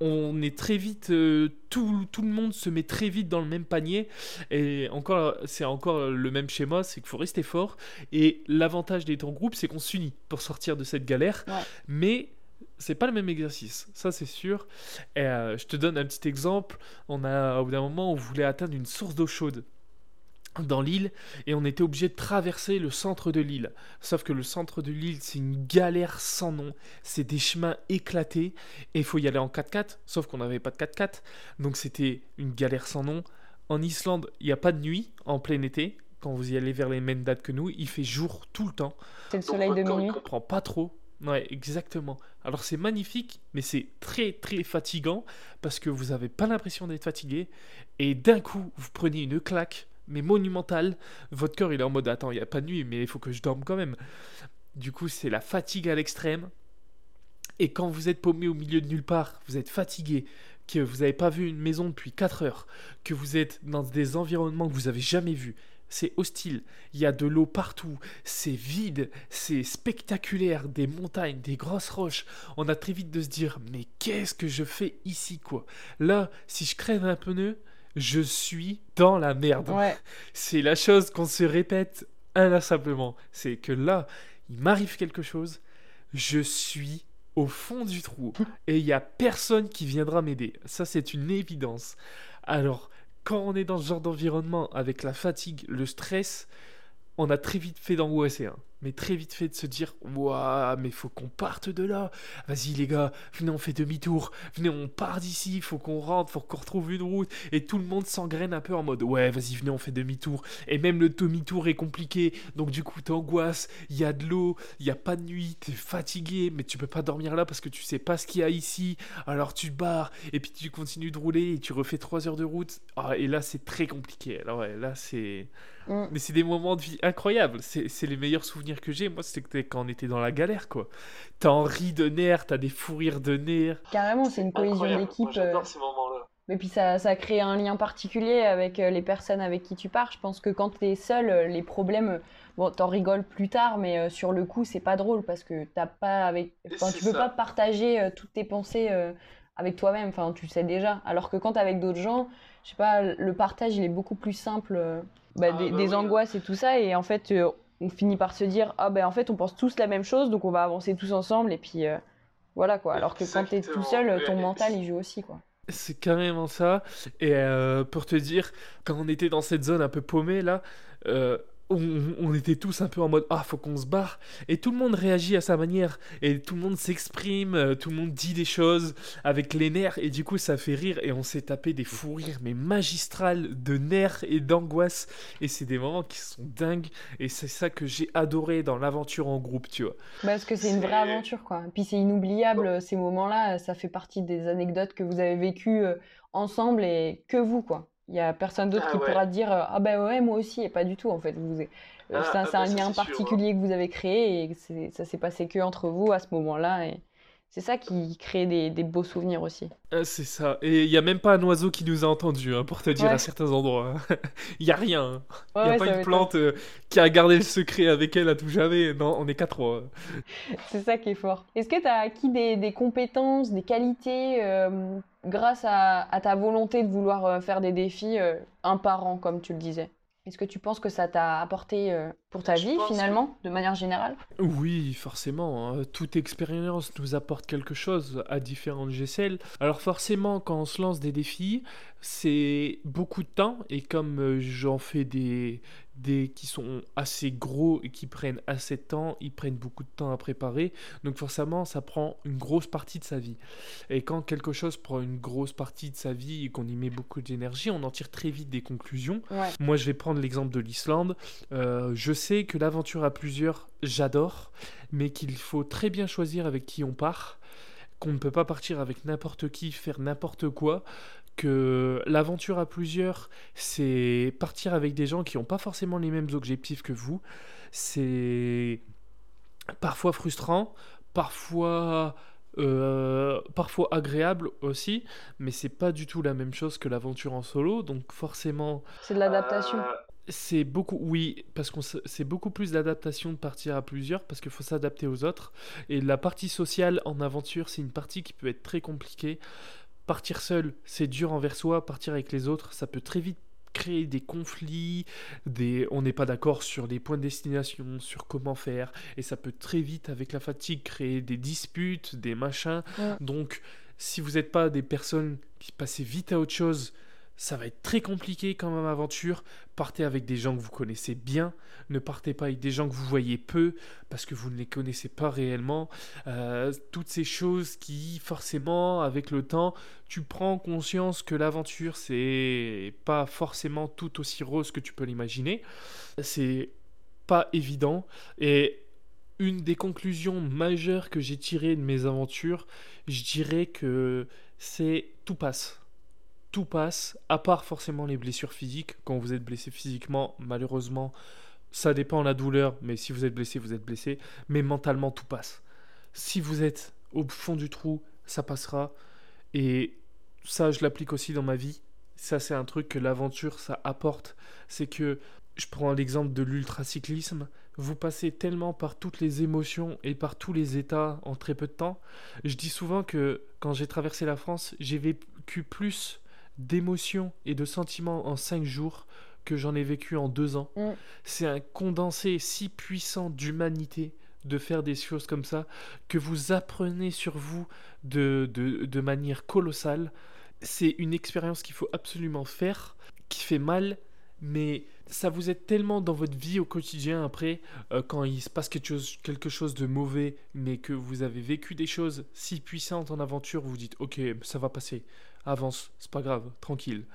on est très vite, euh, tout, tout le monde se met très vite dans le même panier. Et encore, c'est encore le même schéma, c'est qu'il faut rester fort. Et l'avantage d'être en groupe, c'est qu'on s'unit pour sortir de cette galère. Ouais. Mais c'est pas le même exercice, ça c'est sûr. Et, euh, je te donne un petit exemple. On a, au bout d'un moment, on voulait atteindre une source d'eau chaude dans l'île et on était obligé de traverser le centre de l'île. Sauf que le centre de l'île, c'est une galère sans nom. C'est des chemins éclatés et il faut y aller en 4x4, sauf qu'on n'avait pas de 4x4. Donc c'était une galère sans nom. En Islande, il n'y a pas de nuit en plein été. Quand vous y allez vers les mêmes dates que nous, il fait jour tout le temps. C'est le Donc, soleil de minuit. comprend. prend pas trop. Ouais, exactement. Alors c'est magnifique, mais c'est très très fatigant parce que vous n'avez pas l'impression d'être fatigué et d'un coup vous prenez une claque, mais monumentale. Votre cœur il est en mode attends, il n'y a pas de nuit, mais il faut que je dorme quand même. Du coup, c'est la fatigue à l'extrême. Et quand vous êtes paumé au milieu de nulle part, vous êtes fatigué, que vous n'avez pas vu une maison depuis 4 heures, que vous êtes dans des environnements que vous n'avez jamais vus, c'est hostile, il y a de l'eau partout, c'est vide, c'est spectaculaire, des montagnes, des grosses roches. On a très vite de se dire, mais qu'est-ce que je fais ici, quoi? Là, si je crève un pneu, je suis dans la merde. Ouais, C'est la chose qu'on se répète inlassablement. C'est que là, il m'arrive quelque chose, je suis au fond du trou et il n'y a personne qui viendra m'aider. Ça, c'est une évidence. Alors, quand on est dans ce genre d'environnement avec la fatigue, le stress, on a très vite fait d'angoisser. hein. Mais très vite fait de se dire Waouh, mais faut qu'on parte de là. Vas-y, les gars, venez, on fait demi-tour. Venez, on part d'ici. Faut qu'on rentre, faut qu'on retrouve une route. Et tout le monde s'engraine un peu en mode Ouais, vas-y, venez, on fait demi-tour. Et même le demi-tour est compliqué. Donc, du coup, t'angoisses. Il y a de l'eau, il y a pas de nuit. T'es fatigué, mais tu peux pas dormir là parce que tu sais pas ce qu'il y a ici. Alors, tu barres. Et puis, tu continues de rouler et tu refais 3 heures de route. Ah, et là, c'est très compliqué. Alors, ouais, là, c'est. Mm. Mais c'est des moments de vie incroyables. C'est les meilleurs souvenirs que j'ai. Moi, c'était quand on était dans la galère, quoi. T'as en ri de nerfs, t'as des fous rires de nerfs. Carrément, c'est une cohésion d'équipe. J'adore euh, ces moments-là. Mais puis ça, ça crée un lien particulier avec euh, les personnes avec qui tu pars. Je pense que quand t'es seul, euh, les problèmes, bon, t'en rigoles plus tard, mais sur le coup, c'est pas drôle parce que t'as pas avec, enfin, tu peux pas partager toutes tes pensées avec toi-même. Enfin, tu sais déjà. Alors que quand t'es avec d'autres gens, je sais pas, le partage, il est beaucoup plus simple. Bah, ah, des, bah angoisses et tout ça. Et en fait, euh, on finit par se dire ah ben en fait, on pense tous la même chose, donc on va avancer tous ensemble. Et puis euh, voilà quoi. Alors que quand tu es tout seul, ton mental il joue aussi quoi. C'est carrément ça. Et euh, pour te dire, quand on était dans cette zone un peu paumée là, on, était tous un peu en mode ah faut qu'on se barre. Et tout le monde réagit à sa manière. Et tout le monde s'exprime euh, tout le monde dit des choses avec les nerfs. Et du coup ça fait rire. Et on s'est tapé des fous rires mais magistrales de nerfs et d'angoisse. Et c'est des moments qui sont dingues. Et c'est ça que j'ai adoré dans l'aventure en groupe tu vois. Parce que c'est une vraie aventure quoi. Puis c'est inoubliable ces moments là ça fait partie des anecdotes que vous avez vécues euh, ensemble et que vous quoi il y a personne d'autre ah qui pourra dire euh, ah ben ouais moi aussi et pas du tout en fait. Vous, euh, ah, c'est un, ah bah, lien particulier que vous avez créé et ça s'est passé que entre vous à ce moment-là et c'est ça qui crée des, des, beaux souvenirs aussi. c'est ça. Et il n'y a même pas un oiseau qui nous a entendus, hein, pour te dire, à certains endroits. Il n'y a rien. Il n'y a pas une plante euh, qui a gardé le secret avec elle à tout jamais. Non, on est qu'à trois. c'est ça qui est fort. Est-ce que tu as acquis des, des, compétences, des qualités grâce à, ta volonté de vouloir euh, faire des défis euh, un par an, comme tu le disais Est-ce que tu penses que ça t'a apporté euh, pour ta vie, finalement, de manière générale? Oui, forcément. Hein. Toute expérience nous apporte quelque chose à différentes GCL. Alors forcément, quand on se lance des défis, c'est beaucoup de temps. Et comme j'en fais des, des qui sont assez gros et qui prennent assez de temps, ils prennent beaucoup de temps à préparer. Donc forcément, ça prend une grosse partie de sa vie. Et quand quelque chose prend une grosse partie de sa vie et qu'on y met beaucoup d'énergie, on en tire très vite des conclusions. Moi, je vais prendre l'exemple de l'Islande. Euh, je sais que l'aventure à plusieurs, j'adore, mais qu'il faut très bien choisir avec qui on part qu'on ne peut pas partir avec n'importe qui, faire n'importe quoi, que l'aventure à plusieurs, c'est partir avec des gens qui n'ont pas forcément les mêmes objectifs que vous. C'est parfois frustrant, parfois euh, parfois agréable aussi, mais c'est pas du tout la même chose que l'aventure en solo, donc forcément. C'est de l'adaptation. Euh, c'est beaucoup, oui, parce que c'est beaucoup plus d'adaptation de partir à plusieurs, parce qu'il faut s'adapter aux autres. Et la partie sociale en aventure, c'est une partie qui peut être très compliquée. Partir seul, c'est dur envers soi. Partir avec les autres, ça peut très vite créer des conflits, des... on n'est pas d'accord sur les points de destination, sur comment faire, et ça peut très vite, avec la fatigue, créer des disputes, des machins. Donc, si vous n'êtes pas des personnes qui passent vite à autre chose, ça va être très compliqué quand même aventure. Partez avec des gens que vous connaissez bien. Ne partez pas avec des gens que vous voyez peu parce que vous ne les connaissez pas réellement. Euh, toutes ces choses qui, forcément, avec le temps, tu prends conscience que l'aventure, c'est pas forcément tout aussi rose que tu peux l'imaginer. C'est pas évident. Et une des conclusions majeures que j'ai tirées de mes aventures, je dirais que c'est tout passe tout passe, à part forcément les blessures physiques. Quand vous êtes blessé physiquement, malheureusement, ça dépend de la douleur, mais si vous êtes blessé, vous êtes blessé. Mais mentalement, tout passe. Si vous êtes au fond du trou, ça passera. Et ça, je l'applique aussi dans ma vie. Ça, c'est un truc que l'aventure, ça apporte. C'est que, je prends l'exemple de l'ultracyclisme, vous passez tellement par toutes les émotions et par tous les états en très peu de temps. Je dis souvent que quand j'ai traversé la France, j'ai vécu plus d'émotions et de sentiments en cinq jours que j'en ai vécu en deux ans. Mm. C'est un condensé si puissant d'humanité de faire des choses comme ça que vous apprenez sur vous de, de, manière colossale. C'est une expérience qu'il faut absolument faire, qui fait mal, mais ça vous aide tellement dans votre vie au quotidien après, euh, quand il se passe quelque chose, quelque chose de mauvais, mais que vous avez vécu des choses si puissantes en aventure, vous dites ok, ça va passer, avance, c'est pas grave, tranquille.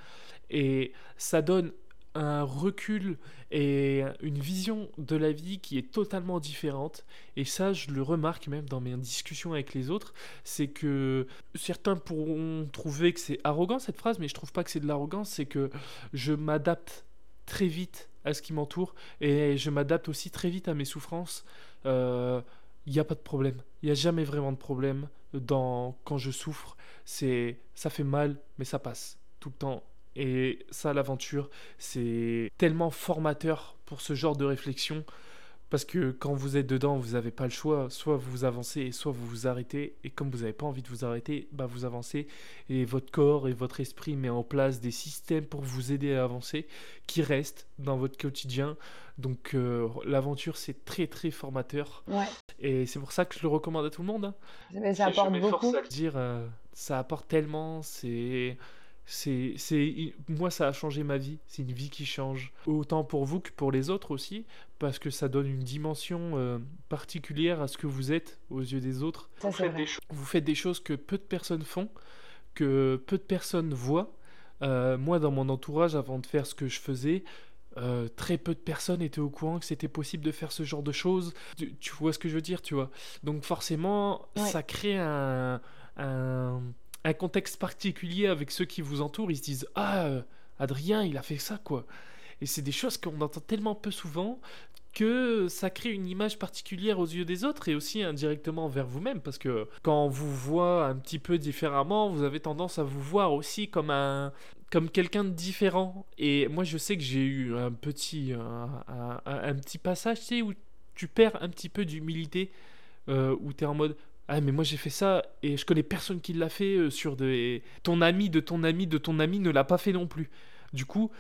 Et ça donne un recul et une vision de la vie qui est totalement différente. Et ça, je le remarque même dans mes discussions avec les autres, c'est que certains pourront trouver que c'est arrogant cette phrase, mais je trouve pas que c'est de l'arrogance, c'est que je m'adapte très vite à ce qui m'entoure et je m'adapte aussi très vite à mes souffrances. Il euh, n'y a pas de problème. Il n'y a jamais vraiment de problème dans quand je souffre. C'est ça fait mal, mais ça passe tout le temps. Et ça, l'aventure, c'est tellement formateur pour ce genre de réflexion. Parce que quand vous êtes dedans, vous n'avez pas le choix. Soit vous avancez, soit vous vous arrêtez. Et comme vous n'avez pas envie de vous arrêter, bah vous avancez. Et votre corps et votre esprit met en place des systèmes pour vous aider à avancer qui restent dans votre quotidien. Donc euh, l'aventure, c'est très très formateur. Ouais. Et c'est pour ça que je le recommande à tout le monde. Hein. Ça, apporte beaucoup. dire, euh, ça apporte tellement. C'est c'est, c'est, moi, ça a changé ma vie. C'est une vie qui change. Autant pour vous que pour les autres aussi, parce que ça donne une dimension euh, particulière à ce que vous êtes aux yeux des autres. vous, faites des vous faites des choses que peu de personnes font, que peu de personnes voient. Euh, moi, dans mon entourage, avant de faire ce que je faisais, euh, très peu de personnes étaient au courant que c'était possible de faire ce genre de choses. Tu, vois ce que je veux dire, tu vois. Donc forcément, ça crée un, un un contexte particulier avec ceux qui vous entourent, ils se disent Ah, euh, Adrien, il a fait ça, quoi. Et c'est des choses qu'on entend tellement peu souvent que ça crée une image particulière aux yeux des autres et aussi indirectement envers vous-même parce que quand on vous voit un petit peu différemment, vous avez tendance à vous voir aussi comme un comme quelqu'un de différent. Et moi, je sais que j'ai eu un petit un, un, petit passage, tu sais, où tu perds un petit peu d'humilité, euh, où tu es en mode ah mais moi j'ai fait ça et je connais personne qui l'a fait euh, sur des ton ami de ton ami de ton ami ne l'a pas fait non plus. Du coup,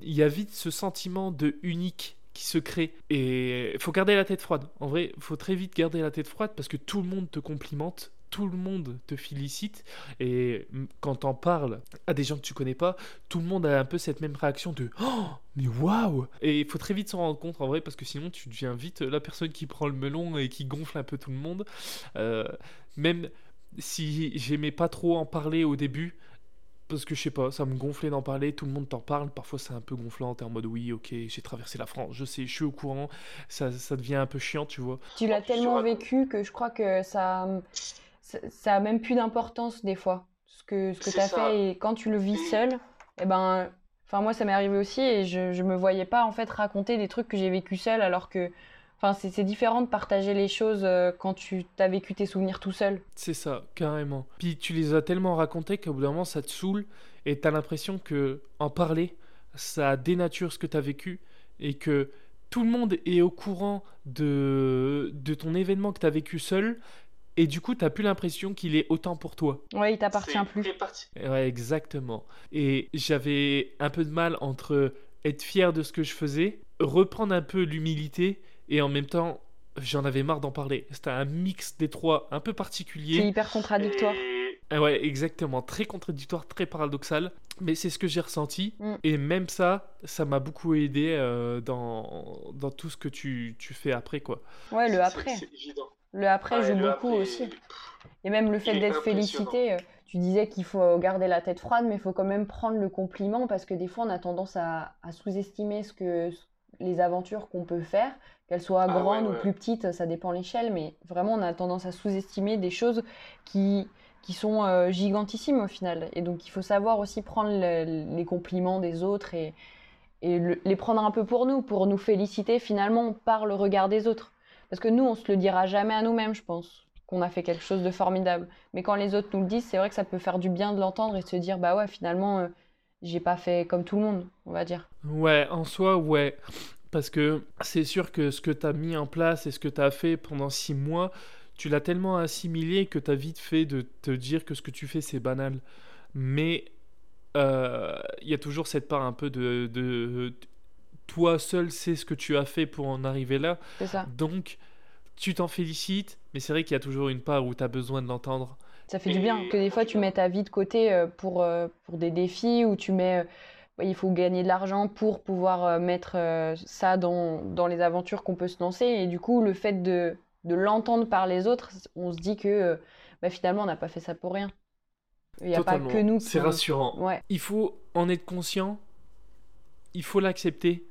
il y a vite ce sentiment de unique qui se crée et faut garder la tête froide. En vrai, faut très vite garder la tête froide parce que tout le monde te complimente tout le monde te félicite et quand t'en parles à des gens que tu connais pas, tout le monde a un peu cette même réaction de oh mais waouh et il faut très vite s'en rendre compte en vrai parce que sinon tu deviens vite la personne qui prend le melon et qui gonfle un peu tout le monde. Euh, même si j'aimais pas trop en parler au début, parce que je sais pas, ça me gonflait d'en parler, tout le monde t'en parle, parfois c'est un peu gonflant, t'es en mode oui, ok, j'ai traversé la France, je sais, je suis au courant, ça, ça devient un peu chiant, tu vois. Tu l'as tellement vécu que je crois que ça, ça a même plus d'importance des fois, ce que, ce que tu as fait. Et quand tu le vis seul, eh ben, enfin moi ça m'est arrivé aussi et je, je me voyais pas en fait raconter des trucs que j'ai vécu seul alors que Enfin, c'est différent de partager les choses euh, quand tu as vécu tes souvenirs tout seul. C'est ça, carrément. Puis tu les as tellement racontés qu'au bout d'un moment, ça te saoule et tu as l'impression que en parler, ça dénature ce que tu as vécu et que tout le monde est au courant de, de ton événement que tu as vécu seul et du coup, tu n'as plus l'impression qu'il est autant pour toi. Ouais, il t'appartient plus. Ouais, exactement. Et j'avais un peu de mal entre être fier de ce que je faisais, reprendre un peu l'humilité, et en même temps, j'en avais marre d'en parler. C'était un mix des trois un peu particulier. C'est hyper contradictoire. Ouais, exactement. Très contradictoire, très paradoxal. Mais c'est ce que j'ai ressenti. Mm. Et même ça, ça m'a beaucoup aidé euh, dans, dans tout ce que tu, tu fais après, quoi. Ouais, le après. C'est évident. Le après joue beaucoup aussi. Et même le fait d'être félicité, euh, tu disais qu'il faut garder la tête froide, mais il faut quand même prendre le compliment parce que des fois on a tendance à, sous-estimer ce que les aventures qu'on peut faire, qu'elles soient ah grandes ou plus petites, ça dépend l'échelle, mais vraiment on a tendance à sous-estimer des choses qui, qui sont euh, gigantissimes au final. Et donc il faut savoir aussi prendre les compliments des autres et, et les prendre un peu pour nous, pour nous féliciter finalement par le regard des autres. Parce que nous, on se le dira jamais à nous-mêmes, je pense, qu'on a fait quelque chose de formidable. Mais quand les autres nous le disent, c'est vrai que ça peut faire du bien de l'entendre et de se dire, bah ouais, finalement, euh, j'ai pas fait comme tout le monde, on va dire. Ouais, en soi, ouais. Parce que c'est sûr que ce que tu as mis en place et ce que tu as fait pendant six mois, tu l'as tellement assimilé que tu as vite fait de te dire que ce que tu fais, c'est banal. Mais euh, il y a toujours cette part un peu de, de toi seul sais ce que tu as fait pour en arriver là. Ça. Donc, tu t'en félicites, mais c'est vrai qu'il y a toujours une part où tu as besoin de l'entendre. Ça fait du bien que des fois tu mets ta vie de côté euh, pour, euh, pour des défis ou tu mets. il faut gagner de l'argent pour pouvoir euh, mettre euh, ça dans, dans les aventures qu'on peut se lancer. Et du coup, le fait de, de l'entendre par les autres, on se dit que euh, bah, finalement, on n'a pas fait ça pour rien. Il n'y a pas que nous. C'est rassurant. Ouais. Il faut en être conscient, il faut l'accepter,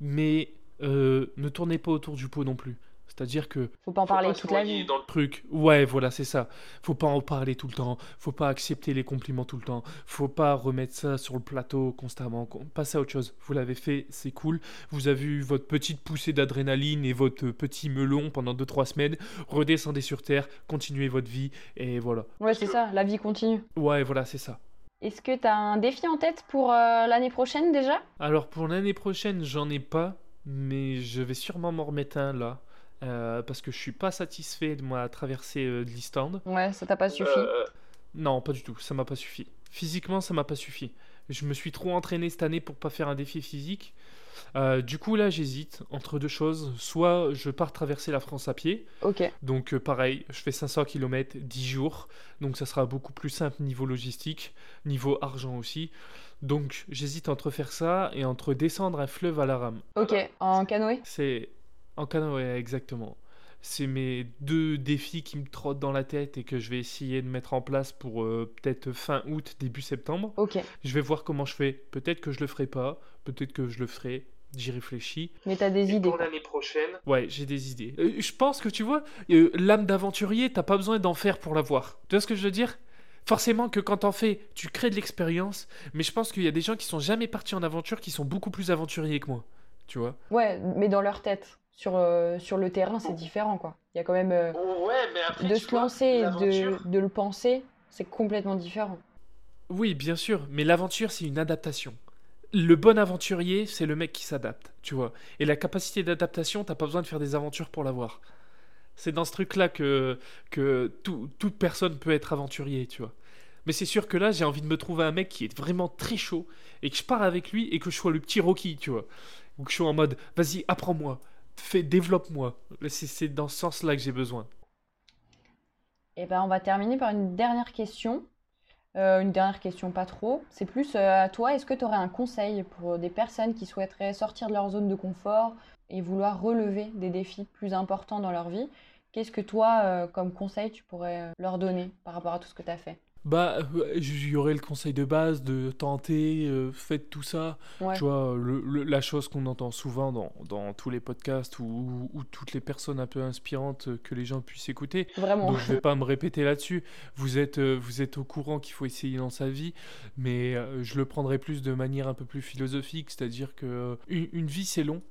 mais ne tournez pas autour du pot non plus. C'est-à-dire que. Faut pas en parler toute la vie. Dans le truc. Ouais, voilà, c'est ça. Faut pas en parler tout le temps. Faut pas accepter les compliments tout le temps. Faut pas remettre ça sur le plateau constamment. Passez à autre chose. Vous l'avez fait, c'est cool. Vous avez eu votre petite poussée d'adrénaline et votre petit melon pendant 2-3 semaines. Redescendez sur Terre, continuez votre vie et voilà. Ouais, c'est ça. La vie continue. Ouais, voilà, c'est ça. Est-ce que tu as un défi en tête pour euh, l'année prochaine déjà? Alors pour l'année prochaine, j'en ai pas, mais je vais sûrement m'en remettre un là. Euh, parce que je suis pas satisfait de ma traversée euh, de l'Istand. Ouais, ça t'a pas suffi? Non, pas du tout, ça m'a pas suffi. Physiquement, ça m'a pas suffi. Je me suis trop entraîné cette année pour pas faire un défi physique. Du coup, là, j'hésite entre deux choses. Soit je pars traverser la France à pied. Ok. Donc, pareil, je fais 500 km, 10 jours. Donc, ça sera beaucoup plus simple niveau logistique, niveau argent aussi. Donc, j'hésite entre faire ça et entre descendre un fleuve à la rame. Ok, en canoë? C'est en canoë, exactement. C'est mes deux défis qui me trottent dans la tête et que je vais essayer de mettre en place pour euh, peut-être fin août, début septembre. Ok. Je vais voir comment je fais. Peut-être que je le ferai pas, peut-être que je le ferai. J'y réfléchis. Mais t'as des idées. Pour l'année prochaine. Ouais, j'ai des idées. Euh, je pense que tu vois, euh, l'âme d'aventurier, t'as pas besoin d'en faire pour l'avoir. Tu vois ce que je veux dire? Forcément que quand t'en fais, tu crées de l'expérience, mais je pense qu'il y a des gens qui sont jamais partis en aventure qui sont beaucoup plus aventuriers que moi. Tu vois Ouais, mais dans leur tête sur, euh, sur le terrain, c'est différent, quoi. Il y a quand même... Euh, de se lancer et de, de le penser, c'est complètement différent. Oui, bien sûr, mais l'aventure, c'est une adaptation. Le bon aventurier, c'est le mec qui s'adapte, tu vois. Et la capacité d'adaptation, t'as pas besoin de faire des aventures pour l'avoir. C'est dans ce truc-là que, que toute personne peut être aventurier, tu vois. Mais c'est sûr que là, j'ai envie de me trouver un mec qui est vraiment très chaud et que je pars avec lui et que je sois le petit Rocky, tu vois. Ou que je sois en mode, vas-y, apprends-moi, fais, développe-moi. C'est dans ce sens-là que j'ai besoin. Et eh ben, on va terminer par une dernière question. Euh, une dernière question, pas trop. C'est plus euh, à toi, est-ce que tu aurais un conseil pour des personnes qui souhaiteraient sortir de leur zone de confort et vouloir relever des défis plus importants dans leur vie? Qu'est-ce que toi, euh, comme conseil, tu pourrais leur donner par rapport à tout ce que tu as fait? Bah, il y aurait le conseil de base de tenter, euh, faites tout ça. Tu vois, la chose qu'on entend souvent dans, dans, tous les podcasts ou, toutes les personnes un peu inspirantes que les gens puissent écouter. Vraiment. Donc je vais pas me répéter là-dessus. Vous êtes, euh, vous êtes au courant qu'il faut essayer dans sa vie, mais euh, je le prendrai plus de manière un peu plus philosophique, c'est-à-dire que une, vie c'est long,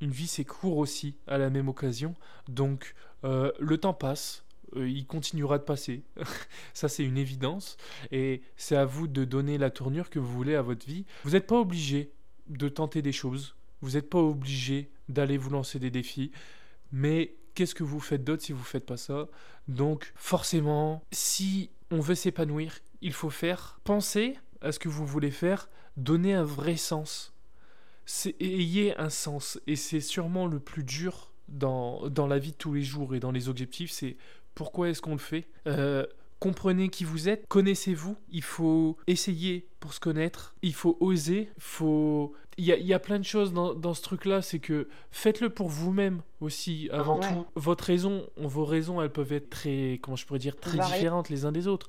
une vie c'est court aussi à la même occasion. Donc le temps passe euh, il continuera de passer. Ça, c'est une évidence. Et c'est à vous de donner la tournure que vous voulez à votre vie. Vous n'êtes pas obligé de tenter des choses. Vous n'êtes pas obligé d'aller vous lancer des défis. Mais qu'est-ce que vous faites d'autre si vous ne faites pas ça? Donc, forcément, si on veut s'épanouir, il faut faire, penser à ce que vous voulez faire, donner un vrai sens. Ayez un sens. Et c'est sûrement le plus dur dans, dans la vie de tous les jours et dans les objectifs, c'est pourquoi est-ce qu'on le fait euh, Comprenez qui vous êtes, connaissez-vous. Il faut essayer pour se connaître. Il faut oser. Faut. Il y, a, plein de choses dans, ce truc-là. C'est que faites-le pour vous-même aussi. Avant tout, votre raison, vos raisons, elles peuvent être très, comment je pourrais dire, très différentes les uns des autres.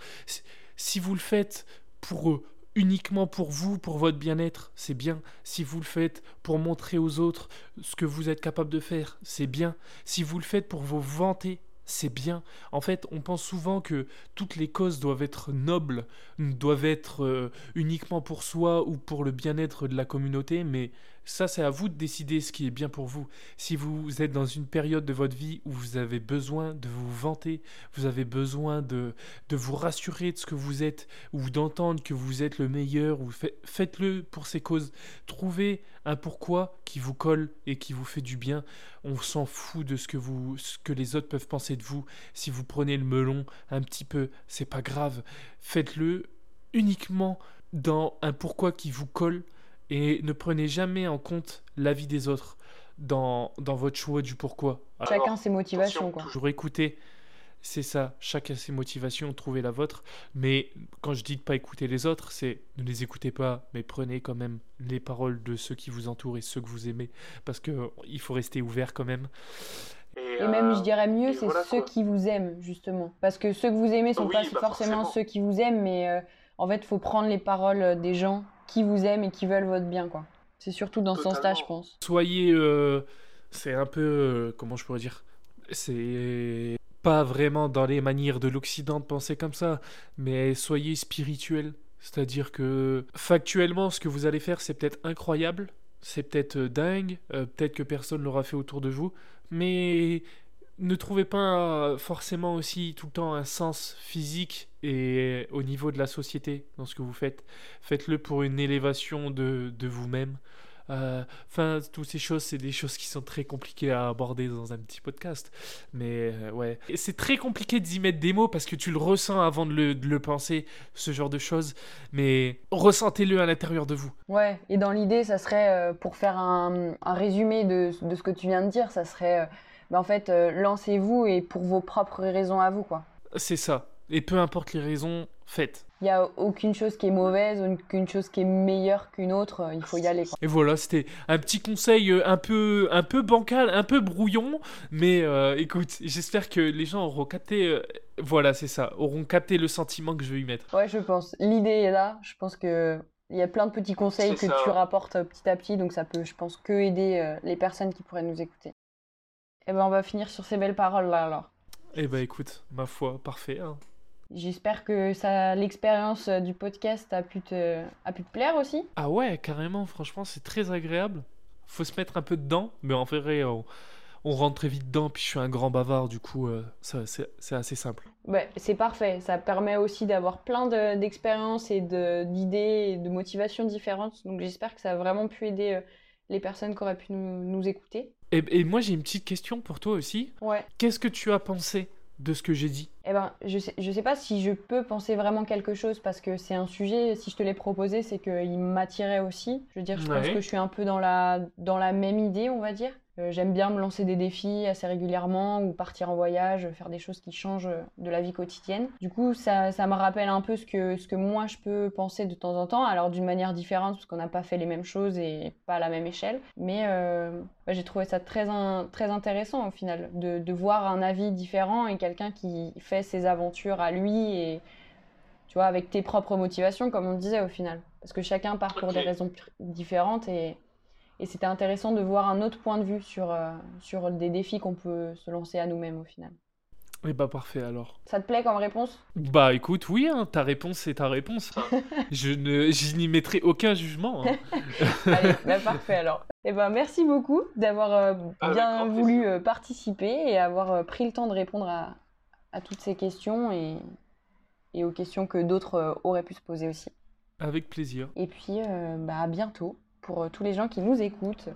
Si vous le faites pour eux, uniquement pour vous, pour votre bien-être, c'est bien. Si vous le faites pour montrer aux autres ce que vous êtes capable de faire, c'est bien. Si vous le faites pour vous vanter, c'est bien. En fait, on pense souvent que toutes les causes doivent être nobles, doivent être euh, uniquement pour soi ou pour le bien-être de la communauté, mais ça, c'est à vous de décider ce qui est bien pour vous. Si vous êtes dans une période de votre vie où vous avez besoin de vous vanter, vous avez besoin de, de vous rassurer de ce que vous êtes, ou d'entendre que vous êtes le meilleur, ou faites-le pour ces causes. Trouvez un pourquoi qui vous colle et qui vous fait du bien. On s'en fout de ce que, vous, ce que les autres peuvent penser de vous. Si vous prenez le melon un petit peu, c'est pas grave. Faites-le uniquement dans un pourquoi qui vous colle et ne prenez jamais en compte l'avis des autres dans, dans votre choix du pourquoi. Chacun ses motivations. Quoi. Toujours écouter c'est ça, chacun ses motivations, trouvez la vôtre. Mais quand je dis de pas écouter les autres, c'est ne les écoutez pas, mais prenez quand même les paroles de ceux qui vous entourent et ceux que vous aimez, parce que il faut rester ouvert quand même. Et, même, je dirais mieux, c'est ceux qui vous aiment, justement. Parce que ceux que vous aimez sont pas bah, forcément, ceux qui vous aiment, mais euh, en fait, il faut prendre les paroles des gens qui vous aiment et qui veulent votre bien, quoi. C'est surtout dans ce sens-là, je pense. Soyez. Euh, c'est un peu. Euh, comment je pourrais dire C'est pas vraiment dans les manières de l'Occident de penser comme ça, mais soyez spirituel. C'est-à-dire que factuellement, ce que vous allez faire, c'est peut-être incroyable, c'est peut-être euh, dingue, euh, peut-être que personne ne l'aura fait autour de vous, mais ne trouvez pas forcément aussi tout le temps un sens physique et au niveau de la société dans ce que vous faites. Faites-le pour une élévation de, de vous-même. Euh, enfin, toutes ces choses, c'est des choses qui sont très compliquées à aborder dans un petit podcast. Mais euh, ouais, c'est très compliqué d'y mettre des mots parce que tu le ressens avant de le, penser, ce genre de choses. Mais ressentez-le à l'intérieur de vous. Ouais, et dans l'idée, ça serait, euh, pour faire un, résumé de, ce que tu viens de dire, ça serait, bah, en fait, lancez-vous et pour vos propres raisons à vous, quoi. C'est ça. Et peu importe les raisons, faites. Il n'y a aucune chose qui est mauvaise, aucune chose qui est meilleure qu'une autre. Euh, il faut y aller. Et voilà, c'était un petit conseil euh, un peu, un peu bancal, un peu brouillon. Mais euh, écoute, j'espère que les gens auront capté. voilà, c'est ça. Auront capté le sentiment que je veux y mettre. Ouais, je pense. L'idée est là. Je pense que. Il y a plein de petits conseils que tu rapportes petit à petit, donc ça peut, je pense, que aider les personnes qui pourraient nous écouter. Et eh ben, on va finir sur ces belles paroles là alors. Eh ben, écoute, ma foi, parfait. Hein. J'espère que ça, l'expérience euh, du podcast a pu, te, a pu te plaire aussi. Ah ouais, carrément, franchement, c'est très agréable. Faut se mettre un peu dedans, mais en vrai, on, rentre très vite dedans, puis je suis un grand bavard, du coup, euh, c'est assez simple. Ouais, c'est parfait. Ça permet aussi d'avoir plein d'expériences et d'idées et de motivations différentes. Donc j'espère que ça a vraiment pu aider euh, les personnes qui auraient pu nous, nous écouter. Et, et moi, j'ai une petite question pour toi aussi. Ouais. Qu'est-ce que tu as pensé de ce que j'ai dit? Eh ben, je sais, je sais pas si je peux penser vraiment quelque chose parce que c'est un sujet, si je te l'ai proposé, c'est qu'il m'attirait aussi. Je veux dire, je pense que je suis un peu dans la, dans la même idée, on va dire. Euh, j'aime bien me lancer des défis assez régulièrement ou partir en voyage, faire des choses qui changent de la vie quotidienne. Du coup, ça, ça me rappelle un peu ce que, ce que moi je peux penser de temps en temps, alors d'une manière différente parce qu'on n'a pas fait les mêmes choses et pas à la même échelle. Mais euh, bah, j'ai trouvé ça très, très intéressant au final, de, de voir un avis différent et quelqu'un qui fait ses aventures à lui et tu vois, avec tes propres motivations, comme on disait au final. Parce que chacun part pour des raisons différentes et et c'était intéressant de voir un autre point de vue sur, euh, sur des défis qu'on peut se lancer à nous-mêmes au final. Et eh bah parfait alors. Ça te plaît comme réponse? Bah écoute, oui, hein, ta réponse c'est ta réponse. je ne, n'y mettrai aucun jugement. Hein. Allez, bah parfait alors. Et eh ben merci beaucoup d'avoir euh, bien voulu euh, participer et avoir pris le temps de répondre à, à toutes ces questions et, et aux questions que d'autres auraient pu se poser aussi. Avec plaisir. Et puis bah à bientôt pour euh, tous les gens qui nous écoutent.